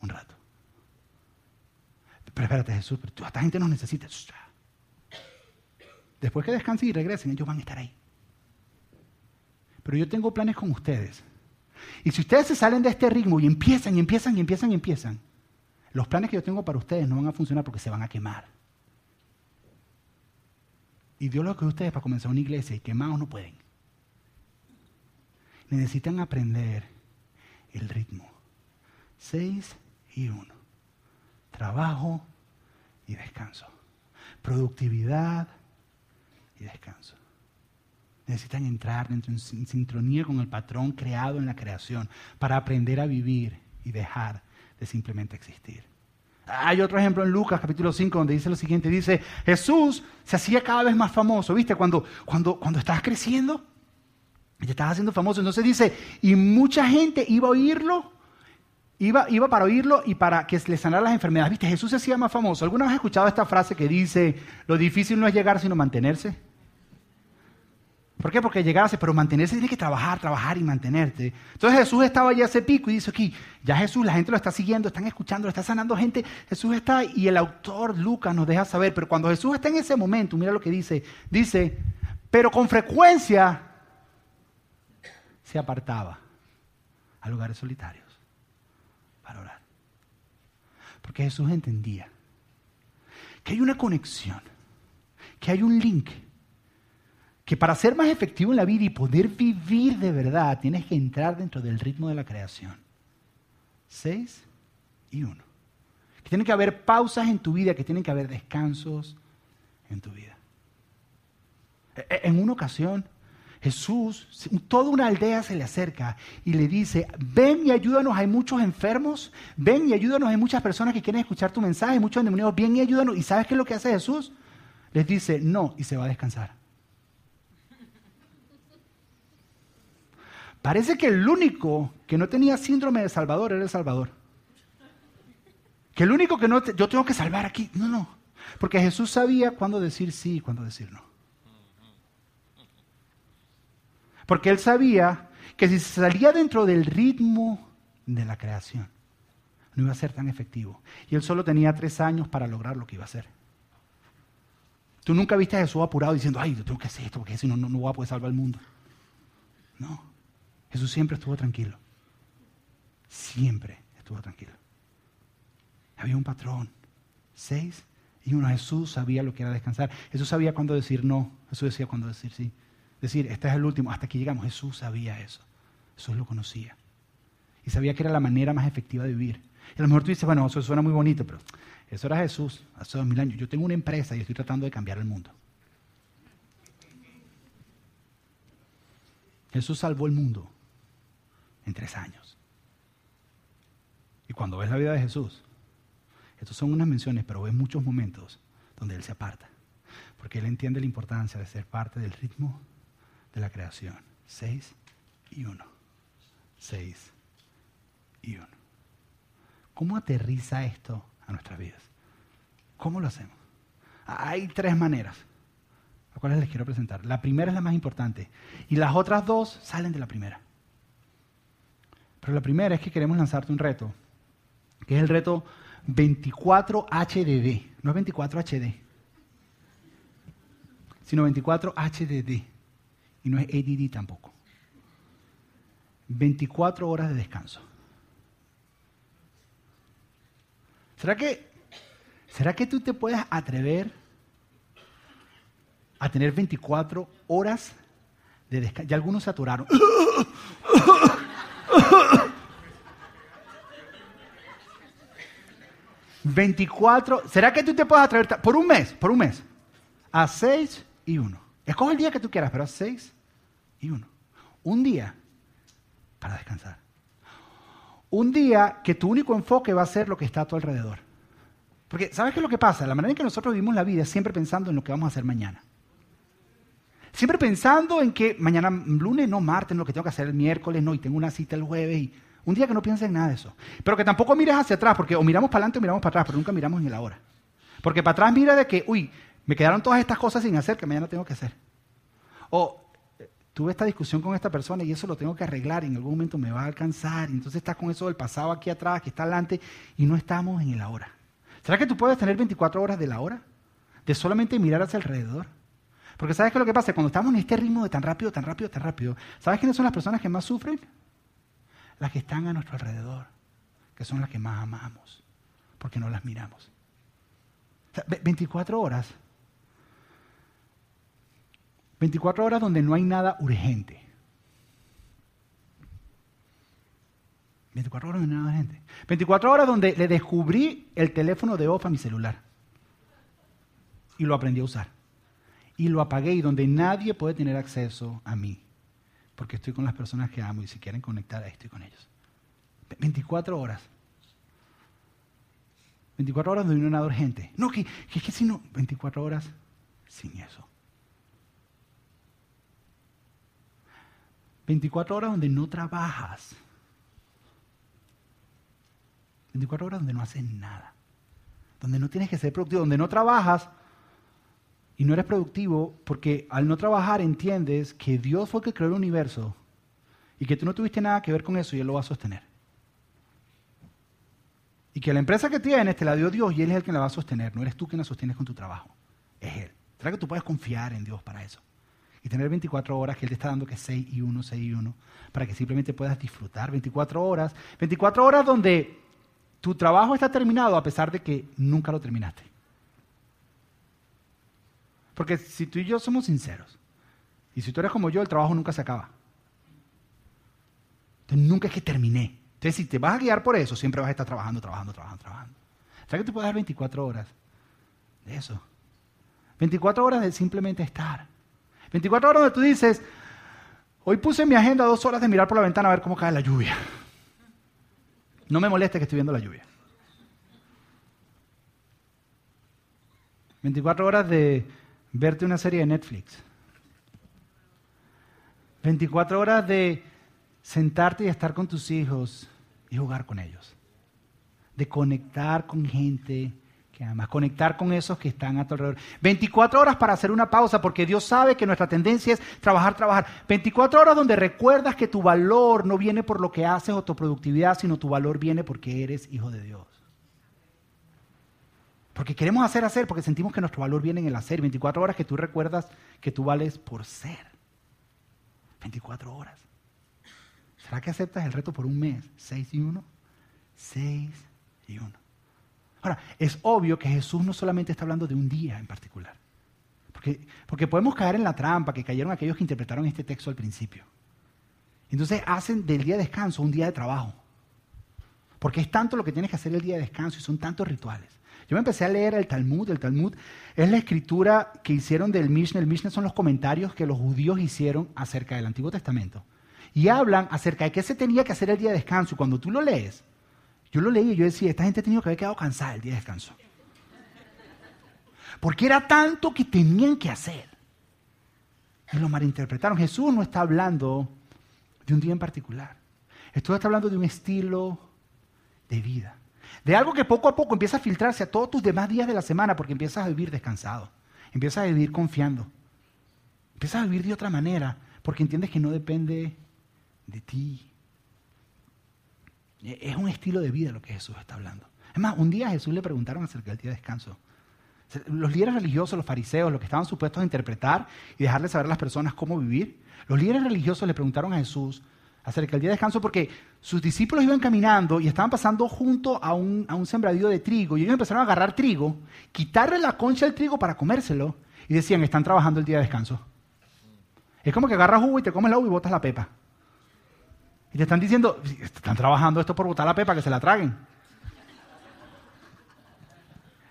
un rato. Pero espérate, Jesús, pero esta gente nos necesita. Después que descansen y regresen, ellos van a estar ahí. Pero yo tengo planes con ustedes. Y si ustedes se salen de este ritmo y empiezan y empiezan y empiezan y empiezan, los planes que yo tengo para ustedes no van a funcionar porque se van a quemar. Y Dios lo que ustedes para comenzar una iglesia y quemados no pueden. Necesitan aprender el ritmo. Seis y uno. Trabajo y descanso. Productividad y descanso. Necesitan entrar en sincronía con el patrón creado en la creación para aprender a vivir y dejar de simplemente existir. Hay otro ejemplo en Lucas capítulo 5 donde dice lo siguiente, dice, Jesús se hacía cada vez más famoso, ¿viste? Cuando, cuando, cuando estabas creciendo, ya estabas haciendo famoso, entonces dice, y mucha gente iba a oírlo, iba, iba para oírlo y para que le sanara las enfermedades, ¿viste? Jesús se hacía más famoso. ¿Alguna vez has escuchado esta frase que dice, lo difícil no es llegar sino mantenerse? ¿Por qué? Porque llegarse, pero mantenerse tiene que trabajar, trabajar y mantenerte. Entonces Jesús estaba allá a ese pico y dice aquí, ya Jesús, la gente lo está siguiendo, están escuchando, lo está sanando gente. Jesús está y el autor Lucas nos deja saber, pero cuando Jesús está en ese momento, mira lo que dice, dice, pero con frecuencia se apartaba a lugares solitarios para orar. Porque Jesús entendía que hay una conexión, que hay un link que para ser más efectivo en la vida y poder vivir de verdad, tienes que entrar dentro del ritmo de la creación. Seis y uno. Que tiene que haber pausas en tu vida, que tienen que haber descansos en tu vida. E, e, en una ocasión, Jesús, toda una aldea se le acerca y le dice, ven y ayúdanos, hay muchos enfermos, ven y ayúdanos, hay muchas personas que quieren escuchar tu mensaje, muchos endemoniados, ven y ayúdanos. ¿Y sabes qué es lo que hace Jesús? Les dice, no, y se va a descansar. Parece que el único que no tenía síndrome de Salvador era el Salvador. Que el único que no, yo tengo que salvar aquí. No, no. Porque Jesús sabía cuándo decir sí y cuándo decir no. Porque él sabía que si salía dentro del ritmo de la creación, no iba a ser tan efectivo. Y él solo tenía tres años para lograr lo que iba a hacer. Tú nunca viste a Jesús apurado diciendo, ay, yo tengo que hacer esto porque si no, no voy a poder salvar el mundo. No. Jesús siempre estuvo tranquilo. Siempre estuvo tranquilo. Había un patrón. Seis y uno. Jesús sabía lo que era descansar. Jesús sabía cuándo decir no. Jesús decía cuándo decir sí. Decir, este es el último. Hasta aquí llegamos. Jesús sabía eso. Jesús lo conocía. Y sabía que era la manera más efectiva de vivir. Y a lo mejor tú dices, bueno, eso suena muy bonito, pero eso era Jesús hace dos mil años. Yo tengo una empresa y estoy tratando de cambiar el mundo. Jesús salvó el mundo en tres años. Y cuando ves la vida de Jesús, estos son unas menciones, pero ves muchos momentos donde Él se aparta. Porque Él entiende la importancia de ser parte del ritmo de la creación. Seis y uno. Seis y uno. ¿Cómo aterriza esto a nuestras vidas? ¿Cómo lo hacemos? Hay tres maneras, las cuales les quiero presentar. La primera es la más importante y las otras dos salen de la primera. Pero la primera es que queremos lanzarte un reto, que es el reto 24HDD. No es 24HD, sino 24HDD. Y no es ADD tampoco. 24 horas de descanso. ¿Será que, ¿Será que tú te puedes atrever a tener 24 horas de descanso? Ya algunos se aturaron. 24. ¿Será que tú te puedes atrever por un mes? Por un mes. A 6 y 1. Escoge el día que tú quieras, pero a 6 y 1. Un día para descansar. Un día que tu único enfoque va a ser lo que está a tu alrededor. Porque, ¿sabes qué es lo que pasa? La manera en que nosotros vivimos la vida es siempre pensando en lo que vamos a hacer mañana. Siempre pensando en que mañana, lunes, no, martes, lo que tengo que hacer el miércoles, no, y tengo una cita el jueves, y un día que no pienses en nada de eso. Pero que tampoco mires hacia atrás, porque o miramos para adelante o miramos para atrás, pero nunca miramos en el ahora. Porque para atrás mira de que, uy, me quedaron todas estas cosas sin hacer que mañana tengo que hacer. O tuve esta discusión con esta persona y eso lo tengo que arreglar y en algún momento me va a alcanzar. Y entonces estás con eso del pasado aquí atrás, que está adelante, y no estamos en el ahora. ¿Será que tú puedes tener 24 horas de la hora? De solamente mirar hacia alrededor. Porque ¿sabes qué es lo que pasa? Cuando estamos en este ritmo de tan rápido, tan rápido, tan rápido, ¿sabes quiénes son las personas que más sufren? Las que están a nuestro alrededor, que son las que más amamos, porque no las miramos. 24 horas. 24 horas donde no hay nada urgente. 24 horas donde no hay nada urgente. 24 horas donde le descubrí el teléfono de off a mi celular. Y lo aprendí a usar y lo apagué y donde nadie puede tener acceso a mí, porque estoy con las personas que amo y si quieren conectar ahí estoy con ellos. 24 horas. 24 horas donde no hay nada urgente. No, que, que que si no, 24 horas sin eso. 24 horas donde no trabajas. 24 horas donde no haces nada. Donde no tienes que ser productivo, donde no trabajas y no eres productivo porque al no trabajar entiendes que Dios fue el que creó el universo y que tú no tuviste nada que ver con eso y Él lo va a sostener. Y que la empresa que tienes te la dio Dios y Él es el que la va a sostener. No eres tú quien la sostienes con tu trabajo. Es Él. ¿Será que tú puedes confiar en Dios para eso? Y tener 24 horas que Él te está dando que 6 y 1, 6 y 1, para que simplemente puedas disfrutar 24 horas. 24 horas donde tu trabajo está terminado a pesar de que nunca lo terminaste. Porque si tú y yo somos sinceros, y si tú eres como yo, el trabajo nunca se acaba. Entonces nunca es que terminé. Entonces si te vas a guiar por eso, siempre vas a estar trabajando, trabajando, trabajando, trabajando. ¿Sabes que te puedes dar 24 horas de eso? 24 horas de simplemente estar. 24 horas donde tú dices, hoy puse en mi agenda dos horas de mirar por la ventana a ver cómo cae la lluvia. No me moleste que estoy viendo la lluvia. 24 horas de verte una serie de Netflix. 24 horas de sentarte y estar con tus hijos y jugar con ellos. De conectar con gente que amas, conectar con esos que están a tu alrededor. 24 horas para hacer una pausa, porque Dios sabe que nuestra tendencia es trabajar, trabajar. 24 horas donde recuerdas que tu valor no viene por lo que haces o tu productividad, sino tu valor viene porque eres hijo de Dios. Porque queremos hacer, hacer, porque sentimos que nuestro valor viene en el hacer. 24 horas que tú recuerdas que tú vales por ser. 24 horas. ¿Será que aceptas el reto por un mes? ¿6 y 1? 6 y 1. Ahora, es obvio que Jesús no solamente está hablando de un día en particular. Porque, porque podemos caer en la trampa que cayeron aquellos que interpretaron este texto al principio. Entonces hacen del día de descanso un día de trabajo. Porque es tanto lo que tienes que hacer el día de descanso y son tantos rituales. Yo me empecé a leer el Talmud. El Talmud es la escritura que hicieron del Mishnah. El Mishnah son los comentarios que los judíos hicieron acerca del Antiguo Testamento. Y hablan acerca de qué se tenía que hacer el día de descanso. Y cuando tú lo lees, yo lo leí y yo decía, esta gente tenido que haber quedado cansada el día de descanso. Porque era tanto que tenían que hacer. Y lo malinterpretaron. Jesús no está hablando de un día en particular. Jesús está hablando de un estilo de vida. De algo que poco a poco empieza a filtrarse a todos tus demás días de la semana porque empiezas a vivir descansado, empiezas a vivir confiando, empiezas a vivir de otra manera porque entiendes que no depende de ti. E, es un estilo de vida lo que Jesús está hablando. Es más, un día a Jesús le preguntaron acerca del día de descanso. Los líderes religiosos, los fariseos, los que estaban supuestos a interpretar y dejarle saber a las personas cómo vivir, los líderes religiosos le preguntaron a Jesús acerca del día de descanso porque sus discípulos iban caminando y estaban pasando junto a un, a un sembradío de trigo y ellos empezaron a agarrar trigo, quitarle la concha al trigo para comérselo y decían, están trabajando el día de descanso. Es como que agarras uva y te comes la uva y botas la pepa. Y te están diciendo, están trabajando esto por botar la pepa, que se la traguen.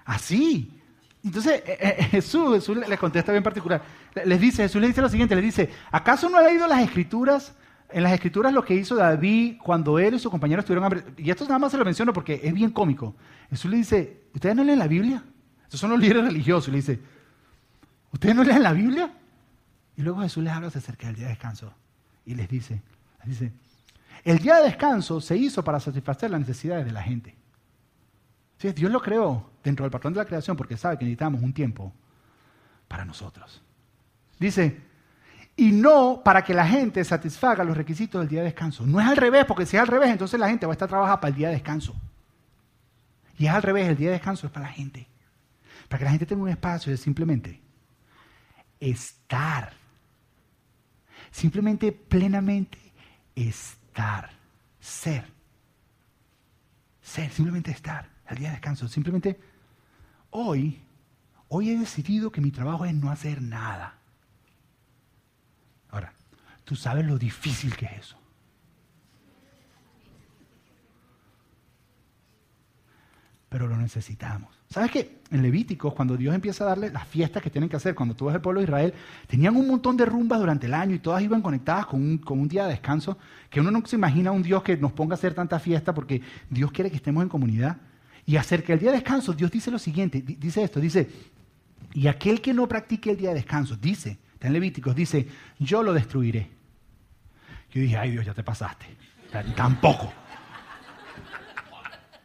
Así. Entonces eh, eh, Jesús, Jesús les contesta bien particular. Les dice, Jesús les dice lo siguiente, les dice, ¿acaso no ha leído las escrituras? En las escrituras lo que hizo David cuando él y sus compañeros tuvieron hambre. Y esto nada más se lo menciono porque es bien cómico. Jesús le dice, ¿ustedes no leen la Biblia? Estos son los líderes religiosos. Le dice, ¿ustedes no leen la Biblia? Y luego Jesús les habla acerca del día de descanso. Y les dice, les dice, el día de descanso se hizo para satisfacer las necesidades de la gente. Dios lo creó dentro del patrón de la creación porque sabe que necesitamos un tiempo para nosotros. Dice, y no para que la gente satisfaga los requisitos del día de descanso. No es al revés, porque si es al revés, entonces la gente va a estar trabajando para el día de descanso. Y es al revés, el día de descanso es para la gente. Para que la gente tenga un espacio de simplemente estar. Simplemente plenamente estar. Ser. Ser, simplemente estar. El día de descanso. Simplemente hoy, hoy he decidido que mi trabajo es no hacer nada. Ahora, tú sabes lo difícil que es eso. Pero lo necesitamos. ¿Sabes qué? En Levíticos, cuando Dios empieza a darle las fiestas que tienen que hacer, cuando tú ves el pueblo de Israel, tenían un montón de rumbas durante el año y todas iban conectadas con un, con un día de descanso, que uno no se imagina un Dios que nos ponga a hacer tanta fiesta porque Dios quiere que estemos en comunidad. Y acerca del día de descanso, Dios dice lo siguiente, dice esto, dice, y aquel que no practique el día de descanso, dice, en Levíticos, dice, yo lo destruiré. Yo dije, ay Dios, ya te pasaste. tampoco.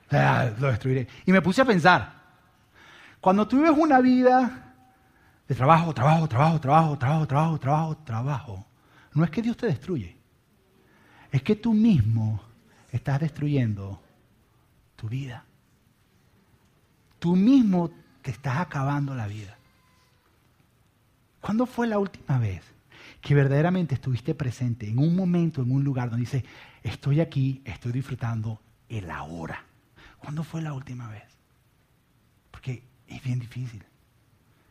lo destruiré. Y me puse a pensar, cuando tú vives una vida de trabajo, trabajo, trabajo, trabajo, trabajo, trabajo, trabajo, trabajo, no es que Dios te destruye, es que tú mismo estás destruyendo tu vida. Tú mismo te estás acabando la vida. ¿Cuándo fue la última vez que verdaderamente estuviste presente en un momento, en un lugar donde dices, estoy aquí, estoy disfrutando el ahora? ¿Cuándo fue la última vez? Es bien difícil.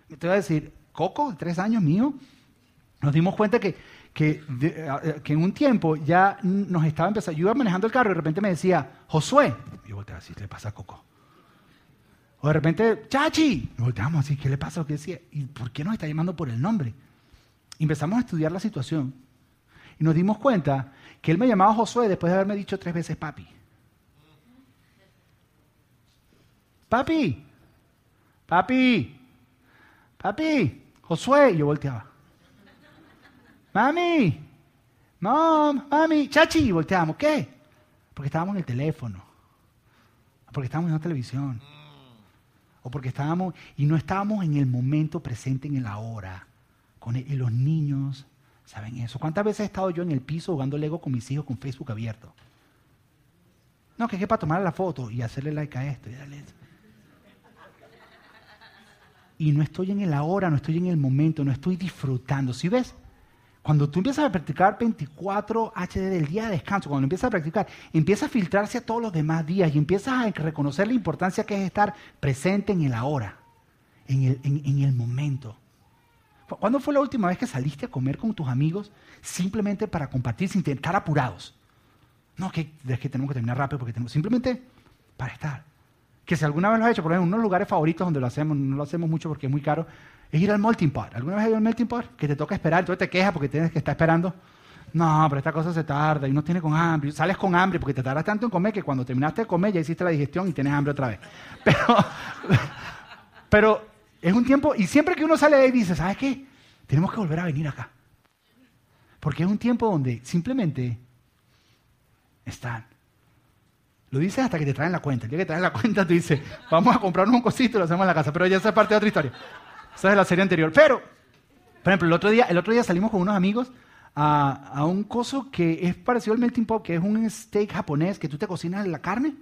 Te voy a decir, Coco, tres años mío, nos dimos cuenta que, que, que, en un tiempo ya nos estaba empezando, yo iba manejando el carro y de repente me decía, Josué. Yo volteaba así, ¿qué le pasa a Coco? O de repente, Chachi. Y volteamos así, ¿qué le pasa? ¿Qué decía? ¿Y por qué nos está llamando por el nombre? Y empezamos a estudiar la situación. Y nos dimos cuenta que él me llamaba Josué después de haberme dicho tres veces papi. Papi, papi, papi, Josué. Y yo volteaba. Mami, mom, mami, chachi. Y volteábamos. ¿Qué? Porque estábamos en el teléfono. Porque estábamos en la televisión o porque estábamos y no estábamos en el momento presente, en el ahora. Con y los niños saben eso. ¿Cuántas veces he estado yo en el piso jugando Lego con mis hijos con Facebook abierto? No, que es para tomar la foto y hacerle like a esto y darle Y no estoy en el ahora, no estoy en el momento, no estoy disfrutando. ¿Sí ves? Cuando tú empiezas a practicar 24 HD del día de descanso, cuando empiezas a practicar, empieza a filtrarse a todos los demás días y empiezas a reconocer la importancia que es estar presente en el ahora, en el, en, el momento. ¿Cuándo fue la última vez que saliste a comer con tus amigos simplemente para compartir sin estar apurados? No, que es que tenemos que terminar rápido porque tenemos simplemente para estar. Que si alguna vez lo has hecho, por ejemplo, unos lugares favoritos donde lo hacemos, no lo hacemos mucho porque es muy caro, es ir al melting pot. ¿Alguna vez has ido al melting pot? Que te toca esperar, entonces te quejas porque tienes que estar esperando. No, pero esta cosa se tarda y no tiene con hambre. Sales con hambre porque te tardas tanto en comer que cuando terminaste de comer ya hiciste la digestión y tienes hambre otra vez. Pero, pero es un tiempo, y siempre que uno sale de ahí dice, ¿sabes qué? Tenemos que volver a venir acá. Porque es un tiempo donde simplemente están. Lo dices hasta que te traen la cuenta. El día que traen la cuenta, tú dices, vamos a comprarnos un cosito y lo hacemos en la casa. Pero ya esa es parte de otra historia. Esa es la serie anterior. Pero, por ejemplo, el otro día, el otro día salimos con unos amigos a, a, un coso que es parecido al melting pot, que es un steak japonés que tú te cocinas la carne.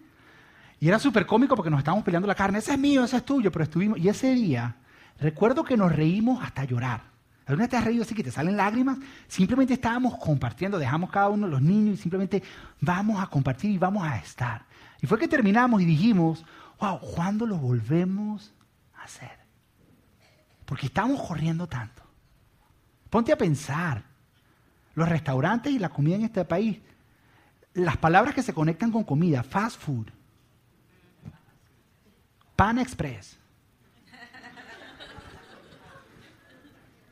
Y era súper cómico porque nos estábamos peleando la carne. Ese es mío, ese es tuyo, pero estuvimos. Y ese día, recuerdo que nos reímos hasta llorar. ¿Alguna vez te has reído así que te salen lágrimas? Simplemente estábamos compartiendo, dejamos cada uno los niños y simplemente vamos a compartir y vamos a estar. Y fue que terminamos y dijimos, wow, ¿cuándo lo volvemos a hacer? Porque estamos corriendo tanto. Ponte a pensar, los restaurantes y la comida en este país, las palabras que se conectan con comida, fast food, pan express,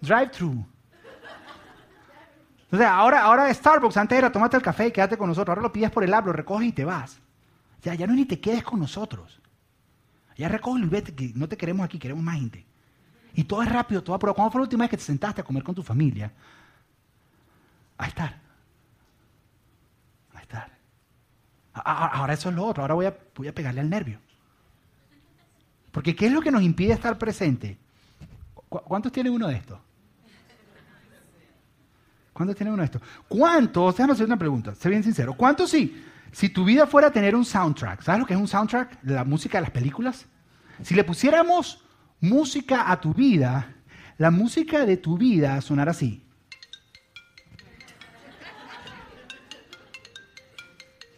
drive-thru. Entonces, ahora, ahora Starbucks, antes era tomate el café y quédate con nosotros. Ahora lo pides por el app, lo recoges y te vas. Ya, ya no ni te quedes con nosotros. Ya recoge y vete, que no te queremos aquí, queremos más gente. Y todo es rápido, todo pero ¿Cuándo fue la última vez que te sentaste a comer con tu familia? A estar. A estar. Ahora eso es lo otro, ahora voy a, voy a pegarle al nervio. Porque ¿qué es lo que nos impide estar presente? ¿Cuántos tiene uno de estos? ¿Cuántos tiene uno de estos? ¿Cuántos? Déjame hacer una pregunta, sé bien sincero. ¿Cuántos sí? Si tu vida fuera a tener un soundtrack, ¿sabes lo que es un soundtrack? La música de las películas. Si le pusiéramos música a tu vida, la música de tu vida sonará así.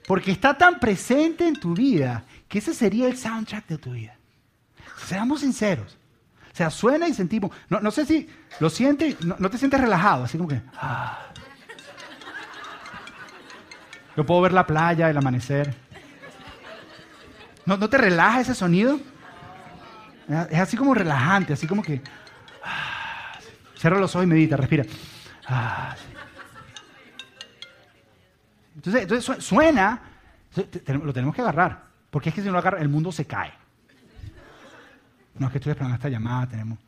Porque está tan presente en tu vida que ese sería el soundtrack de tu vida. Seamos sinceros. O sea, suena y sentimos. No, sé si lo sientes, no, te sientes relajado, así como que. Ah. Yo puedo ver la playa, el amanecer. ¿No, no te relaja ese sonido? Es así como relajante, así como que... Ah, cierra los ojos y medita, respira. Ah, entonces, entonces suena, lo tenemos que agarrar, porque es que si no lo agarra, el mundo se cae. No es que estoy esperando esta llamada, tenemos...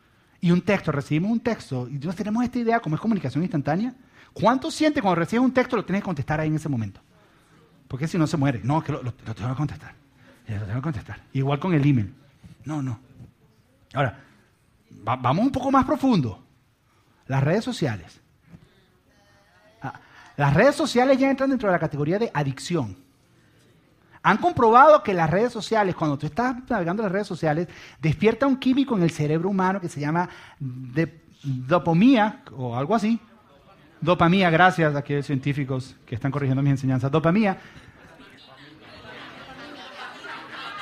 Y un texto, recibimos un texto, y entonces tenemos esta idea, como es comunicación instantánea. ¿Cuánto siente cuando recibes un texto lo tienes que contestar ahí en ese momento? Porque si no se muere. No, que lo, lo tengo que contestar. Lo tengo que contestar. Igual con el email. No, no. Ahora, vamos un poco más profundo. Las redes sociales. Ah, las redes sociales ya entran dentro de la categoría de adicción. Han comprobado que las redes sociales, cuando tú estás navegando las redes sociales, despierta un químico en el cerebro humano que se llama dopamina o algo así. Dopamina, gracias a aquellos científicos que están corrigiendo mis enseñanzas. Dopamina.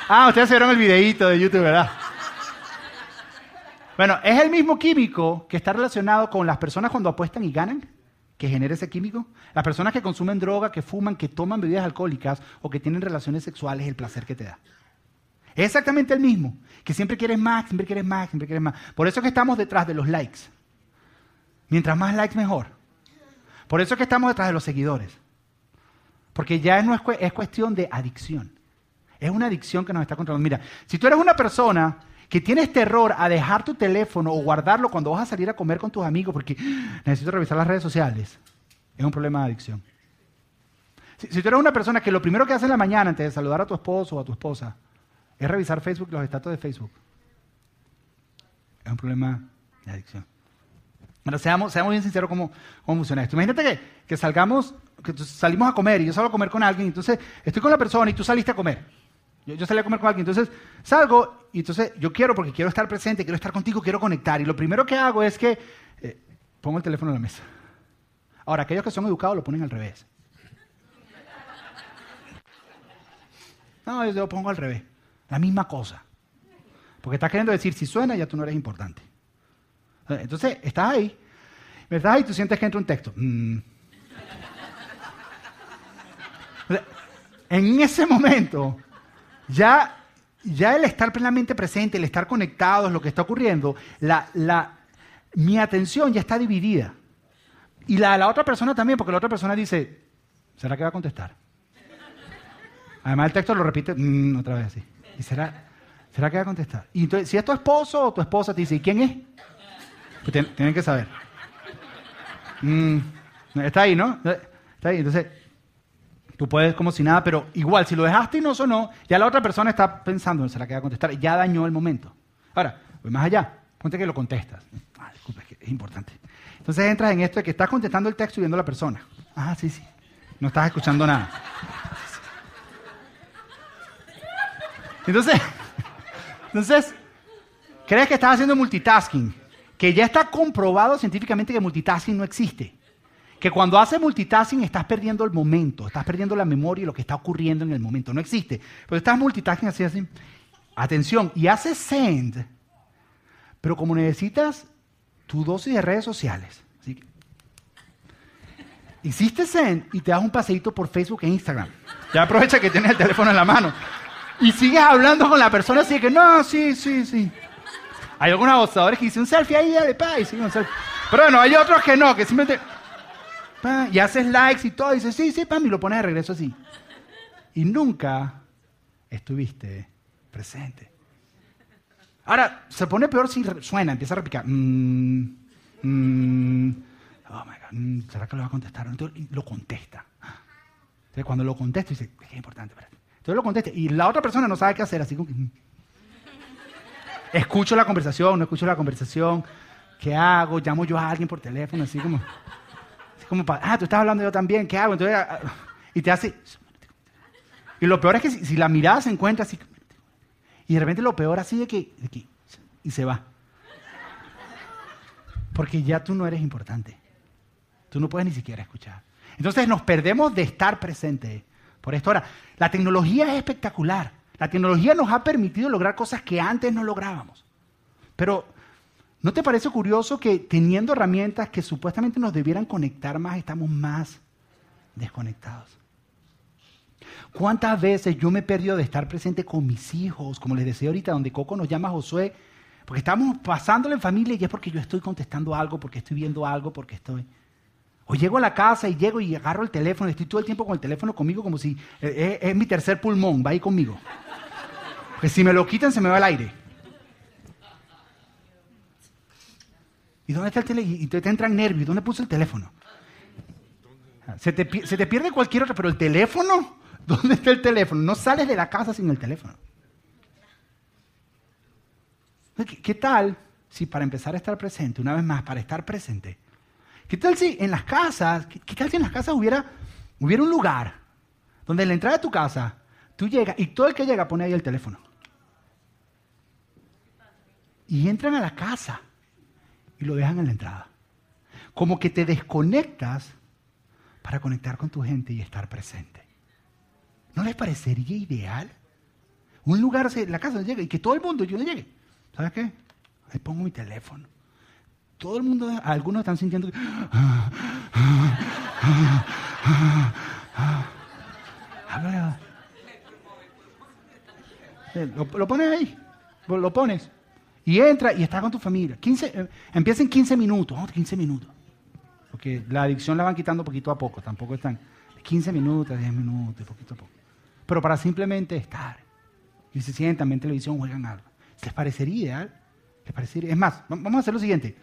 Ah, ustedes vieron el videíto de YouTube, ¿verdad? Bueno, es el mismo químico que está relacionado con las personas cuando apuestan y ganan, que genera ese químico. Las personas que consumen droga, que fuman, que toman bebidas alcohólicas o que tienen relaciones sexuales, el placer que te da. Es exactamente el mismo, que siempre quieres más, siempre quieres más, siempre quieres más. Por eso es que estamos detrás de los likes. Mientras más likes, mejor. Por eso es que estamos detrás de los seguidores. Porque ya es, es cuestión de adicción. Es una adicción que nos está controlando. Mira, si tú eres una persona que tienes terror a dejar tu teléfono o guardarlo cuando vas a salir a comer con tus amigos porque necesito revisar las redes sociales, es un problema de adicción. Si, tú eres una persona que lo primero que hace en la mañana antes de saludar a tu esposo o a tu esposa es revisar Facebook, los estatus de Facebook, es un problema de adicción. Bueno, seamos, seamos bien sinceros cómo, cómo funciona esto. Imagínate que, que salgamos, que salimos a comer y yo salgo a comer con alguien, entonces estoy con la persona y tú saliste a comer. Yo, salí a comer con alguien, entonces salgo y entonces yo quiero porque quiero estar presente, quiero estar contigo, quiero conectar. Y lo primero que hago es que eh, pongo el teléfono en la mesa. Ahora, aquellos que son educados lo ponen al revés. No, yo lo pongo al revés. La misma cosa. Porque estás queriendo decir, si suena, ya tú no eres importante. Entonces, estás ahí. ¿Verdad? Y tú sientes que entra un texto. Mm. En ese momento, ya, ya el estar plenamente presente, el estar conectados, lo que está ocurriendo, mi atención ya está dividida. Y la de la otra persona también, porque la otra persona dice, ¿será que va a contestar? Además el texto lo repite mm, otra vez así. ¿Y será, será que va a contestar? Y entonces, si es tu esposo o tu esposa te dice, ¿y quién es? Pues tienen que saber. Mm, está ahí, ¿no? Está ahí. Entonces, Tú puedes como si nada, pero igual, si lo dejaste y no sonó, ya la otra persona está pensando, se la queda a contestar, ya dañó el momento. Ahora, voy más allá, ponte que lo contestas. Ah, disculpa, es, que es importante. Entonces entras en esto de que estás contestando el texto y viendo a la persona. Ah, sí, sí. No estás escuchando nada. Entonces, entonces, crees que estás haciendo multitasking. que ya está comprobado científicamente que multitasking no existe. Que cuando haces multitasking estás perdiendo el momento, estás perdiendo la memoria y lo que está ocurriendo en el momento. No existe. Pero estás multitasking así, así. Atención, y haces send, pero como necesitas tu dosis de redes sociales, ¿sí? hiciste send y te das un paseíto por Facebook e Instagram. Ya aprovecha que tienes el teléfono en la mano. Y sigues hablando con la persona así que, no, sí, sí, sí. Hay algunos abusadores que dicen un selfie ahí, dale, pa, y siguen un selfie. Pero bueno, hay otros que no, que simplemente, y haces likes y todo, y dices, sí, sí, pam, y lo pones de regreso así. Y nunca estuviste presente. Ahora, se pone peor si suena, empieza a repicar. Mm, mm, oh my God, mm, ¿será que lo va a contestar? Entonces lo contesta. Entonces cuando lo contesta, dice, es importante, espérate. Entonces lo contesta. Y la otra persona no sabe qué hacer, así como que... Escucho la conversación, no escucho la conversación. ¿Qué hago? Llamo yo a alguien por teléfono, así como... Como para, ah, tú estás hablando yo también, ¿qué hago? Entonces, ah, y te hace... Y lo peor es que si, la mirada se encuentra así... Y de repente lo peor así de que, que... Y se va. Porque ya tú no eres importante. Tú no puedes ni siquiera escuchar. Entonces nos perdemos de estar presentes por esto. Ahora, la tecnología es espectacular. La tecnología nos ha permitido lograr cosas que antes no lográbamos. Pero, ¿no te parece curioso que teniendo herramientas que supuestamente nos debieran conectar más, estamos más desconectados? ¿Cuántas veces yo me he perdido de estar presente con mis hijos, como les decía ahorita, donde Coco nos llama Josué, porque estamos pasándolo en familia y es porque yo estoy contestando algo, porque estoy viendo algo, porque estoy... O llego a la casa y llego y agarro el teléfono, estoy todo el tiempo con el teléfono conmigo como si eh, es, mi tercer pulmón, va ahí conmigo. Porque si me lo quitan se me va el aire. ¿Y dónde está el teléfono? Y te entran nervios. ¿Dónde puse el teléfono? Se te, te pierde cualquier otro, pero el teléfono, ¿dónde está el teléfono? No sales de la casa sin el teléfono. ¿Qué, tal si para empezar a estar presente, una vez más, para estar presente, ¿Qué tal si en las casas, qué, tal si en las casas hubiera, hubiera un lugar donde en la entrada de tu casa tú llegas y todo el que llega pone ahí el teléfono? Y entran a la casa y lo dejan en la entrada. Como que te desconectas para conectar con tu gente y estar presente. ¿No les parecería ideal? Un lugar, la casa llega y que todo el mundo yo llegue. ¿Sabes qué? Ahí pongo mi teléfono todo el mundo, algunos están sintiendo Lo, pones ahí, lo pones. Y entra y está con tu familia. 15, eh, empieza en 15 minutos, 15 minutos. Porque la adicción la van quitando poquito a poco, tampoco están 15 minutos, 10 minutos, poquito a poco. Pero para simplemente estar. Y se sientan, ven televisión, juegan algo. ¿Les parecería ideal? ¿Les parecería? Es más, vamos a hacer lo siguiente.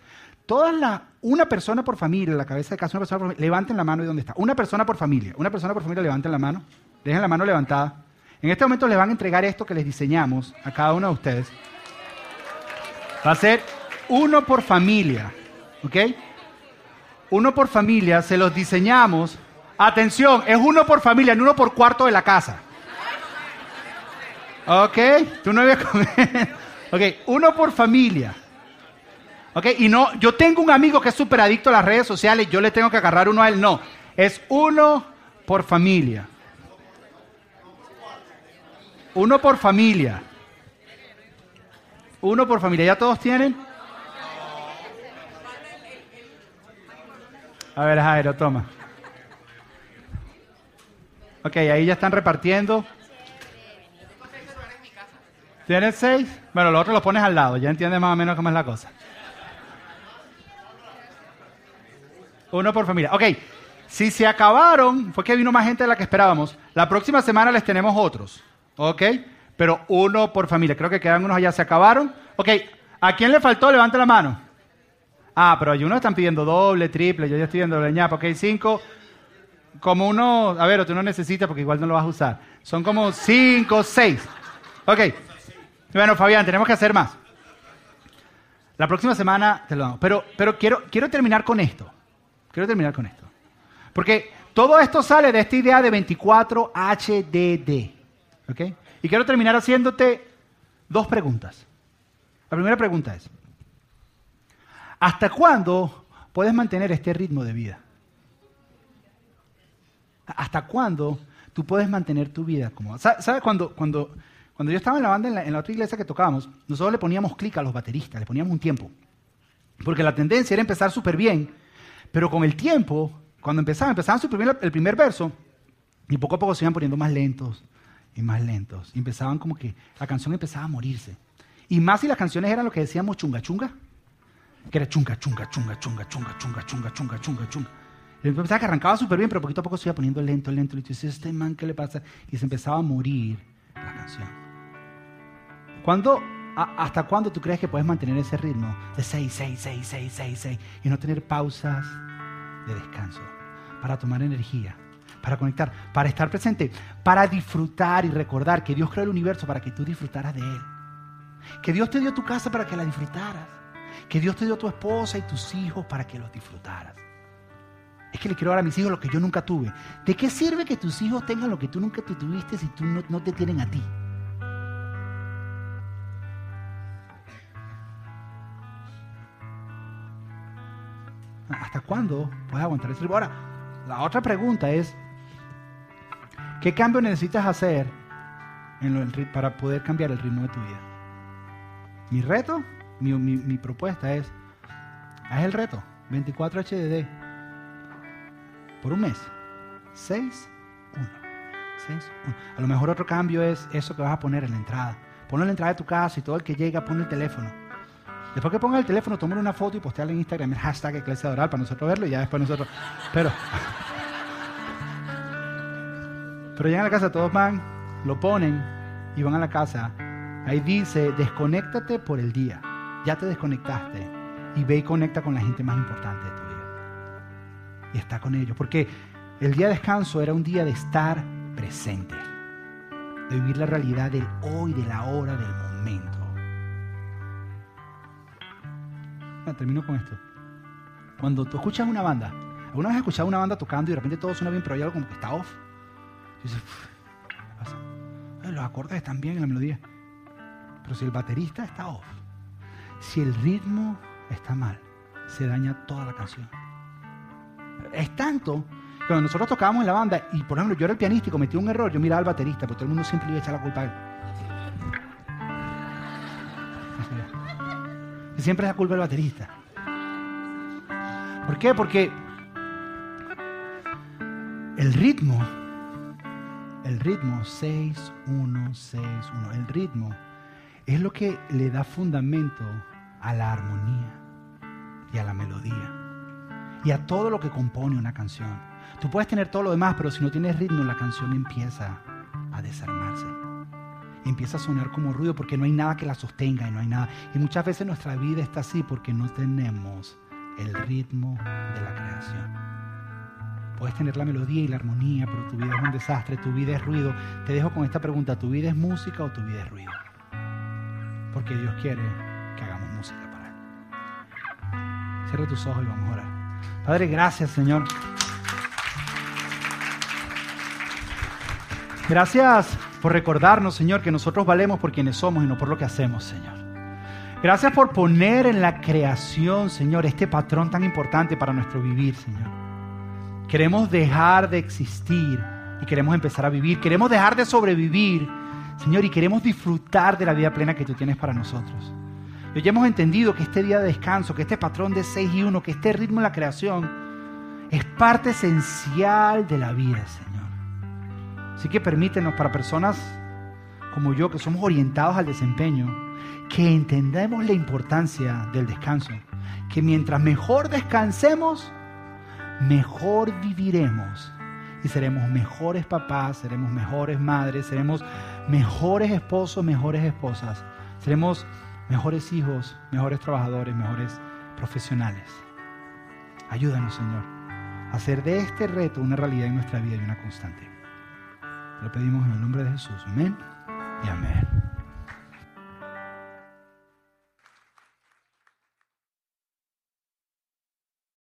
Todas la, una persona por familia, la cabeza de casa, una persona por familia, levanten la mano de donde está. Una persona por familia, una persona por familia, levanten la mano. Dejen la mano levantada. En este momento les van a entregar esto que les diseñamos a cada uno de ustedes. Va a ser uno por familia, ¿ok? Uno por familia, se los diseñamos. Atención, es uno por familia, no uno por cuarto de la casa. ¿Ok? Tú no con Ok, uno por familia. ¿Ok? Y no, yo tengo un amigo que es súper adicto a las redes sociales, yo le tengo que agarrar uno a él. No, es uno por familia. Uno por familia. Uno por familia. ¿Ya todos tienen? A ver, Jairo, toma. Ok, ahí ya están repartiendo. ¿Tienes seis? Bueno, los otros los pones al lado, ya entiendes más o menos cómo es la cosa. Uno por familia. Ok, si se acabaron, fue que vino más gente de la que esperábamos. La próxima semana les tenemos otros. Ok, pero uno por familia. Creo que quedan unos allá. ¿Se acabaron? Ok, ¿a quién le faltó? Levante la mano. Ah, pero hay unos que están pidiendo doble, triple. Yo ya estoy viendo doble ñapa. Ok, cinco. Como uno, a ver, tú no necesitas porque igual no lo vas a usar. Son como cinco, seis. Ok. Bueno, Fabián, tenemos que hacer más. La próxima semana te lo damos. Pero, pero quiero, quiero terminar con esto. Quiero terminar con esto. Porque todo esto sale de esta idea de 24HDD. ¿Ok? Y quiero terminar haciéndote dos preguntas. La primera pregunta es, ¿Hasta cuándo puedes mantener este ritmo de vida? ¿Hasta cuándo tú puedes mantener tu vida como... ¿Sabes cuando, cuando, cuando yo estaba en la banda, en la, otra iglesia que tocábamos, nosotros le poníamos clic a los bateristas, le poníamos un tiempo. Porque la tendencia era empezar súper bien, pero con el tiempo, cuando empezaban, empezaban su primer, el primer verso, y poco a poco se iban poniendo más lentos y más lentos. Y empezaban como que la canción empezaba a morirse. Y más si las canciones eran lo que decíamos chunga chunga, que era chunga chunga chunga chunga chunga chunga chunga chunga chunga chunga. Y empezaba que arrancaba súper bien, pero poquito a poco se iba poniendo lento, lento. Y dices, este man, ¿qué le pasa? Y se empezaba a morir la canción. ¿Cuándo, ¿Hasta cuándo tú crees que puedes mantener ese ritmo de 6, 6, 6, 6, 6, 6 y no tener pausas de descanso para tomar energía, para conectar, para estar presente, para disfrutar y recordar que Dios creó el universo para que tú disfrutaras de Él? Que Dios te dio tu casa para que la disfrutaras. Que Dios te dio tu esposa y tus hijos para que los disfrutaras. Es que le quiero dar a mis hijos lo que yo nunca tuve. ¿De qué sirve que tus hijos tengan lo que tú nunca te tuviste si tú no, te tienen a ti? ¿Hasta cuándo puedes aguantar ritmo? Ahora, la otra pregunta es, ¿qué cambio necesitas hacer para poder cambiar el ritmo de tu vida? Mi reto, mi, propuesta es, haz el reto, 24 HDD, por un mes, 6, 1, 6, 1. A lo mejor otro cambio es eso que vas a poner en la entrada. Ponlo en la entrada de tu casa y todo el que llega pone el teléfono. Después que ponga el teléfono, toma una foto y posteala en Instagram, el hashtag Iglesia Oral para nosotros verlo y ya después nosotros. Pero. Pero llegan a la casa, todos van, lo ponen y van a la casa Ahí dice, desconéctate por el día. Ya te desconectaste. Y ve y conecta con la gente más importante de tu vida. Y está con ellos. Porque el día de descanso era un día de estar presente. De vivir la realidad del hoy, de la hora, del momento. Ah, termino con esto. Cuando tú escuchas una banda, ¿alguna vez has escuchado una banda tocando y de repente todo suena bien, pero hay algo como que está off? Y ¿qué pasa? Los acordes están bien en la melodía. Pero si el baterista está off, si el ritmo está mal, se daña toda la canción. Es tanto que cuando nosotros tocábamos en la banda, y por ejemplo yo era el pianista y cometí un error, yo miraba al baterista, pero todo el mundo siempre le iba a echar la culpa a él. Siempre es la culpa del baterista. ¿Por qué? Porque el ritmo, el ritmo 6, 1, 6, 1, el ritmo es lo que le da fundamento a la armonía y a la melodía y a todo lo que compone una canción. Tú puedes tener todo lo demás, pero si no tienes ritmo, la canción empieza a desarmarse. Empieza a sonar como ruido porque no hay nada que la sostenga y no hay nada. Y muchas veces nuestra vida está así porque no tenemos el ritmo de la creación. Puedes tener la melodía y la armonía, pero tu vida es un desastre, tu vida es ruido. Te dejo con esta pregunta, ¿tu vida es música o tu vida es ruido? porque Dios quiere que hagamos música para Él. Cierra tus ojos y vamos a orar. Padre, gracias Señor. Gracias por recordarnos, Señor, que nosotros valemos por quienes somos y no por lo que hacemos, Señor. Gracias por poner en la creación, Señor, este patrón tan importante para nuestro vivir, Señor. Queremos dejar de existir y queremos empezar a vivir. Queremos dejar de sobrevivir Señor, y queremos disfrutar de la vida plena que tú tienes para nosotros. Y ya hemos entendido que este día de descanso, que este patrón de 6 y 1, que este ritmo en la creación, es parte esencial de la vida, Señor. Así que permítenos para personas como yo, que somos orientados al desempeño, que entendamos la importancia del descanso. Que mientras mejor descansemos, mejor viviremos y seremos mejores papás, seremos mejores madres, seremos mejores esposos, mejores esposas. Seremos mejores hijos, mejores trabajadores, mejores profesionales. Ayúdanos, Señor, a hacer de este reto una realidad en nuestra vida y una constante. Lo pedimos en el nombre de Jesús. Amén y amén.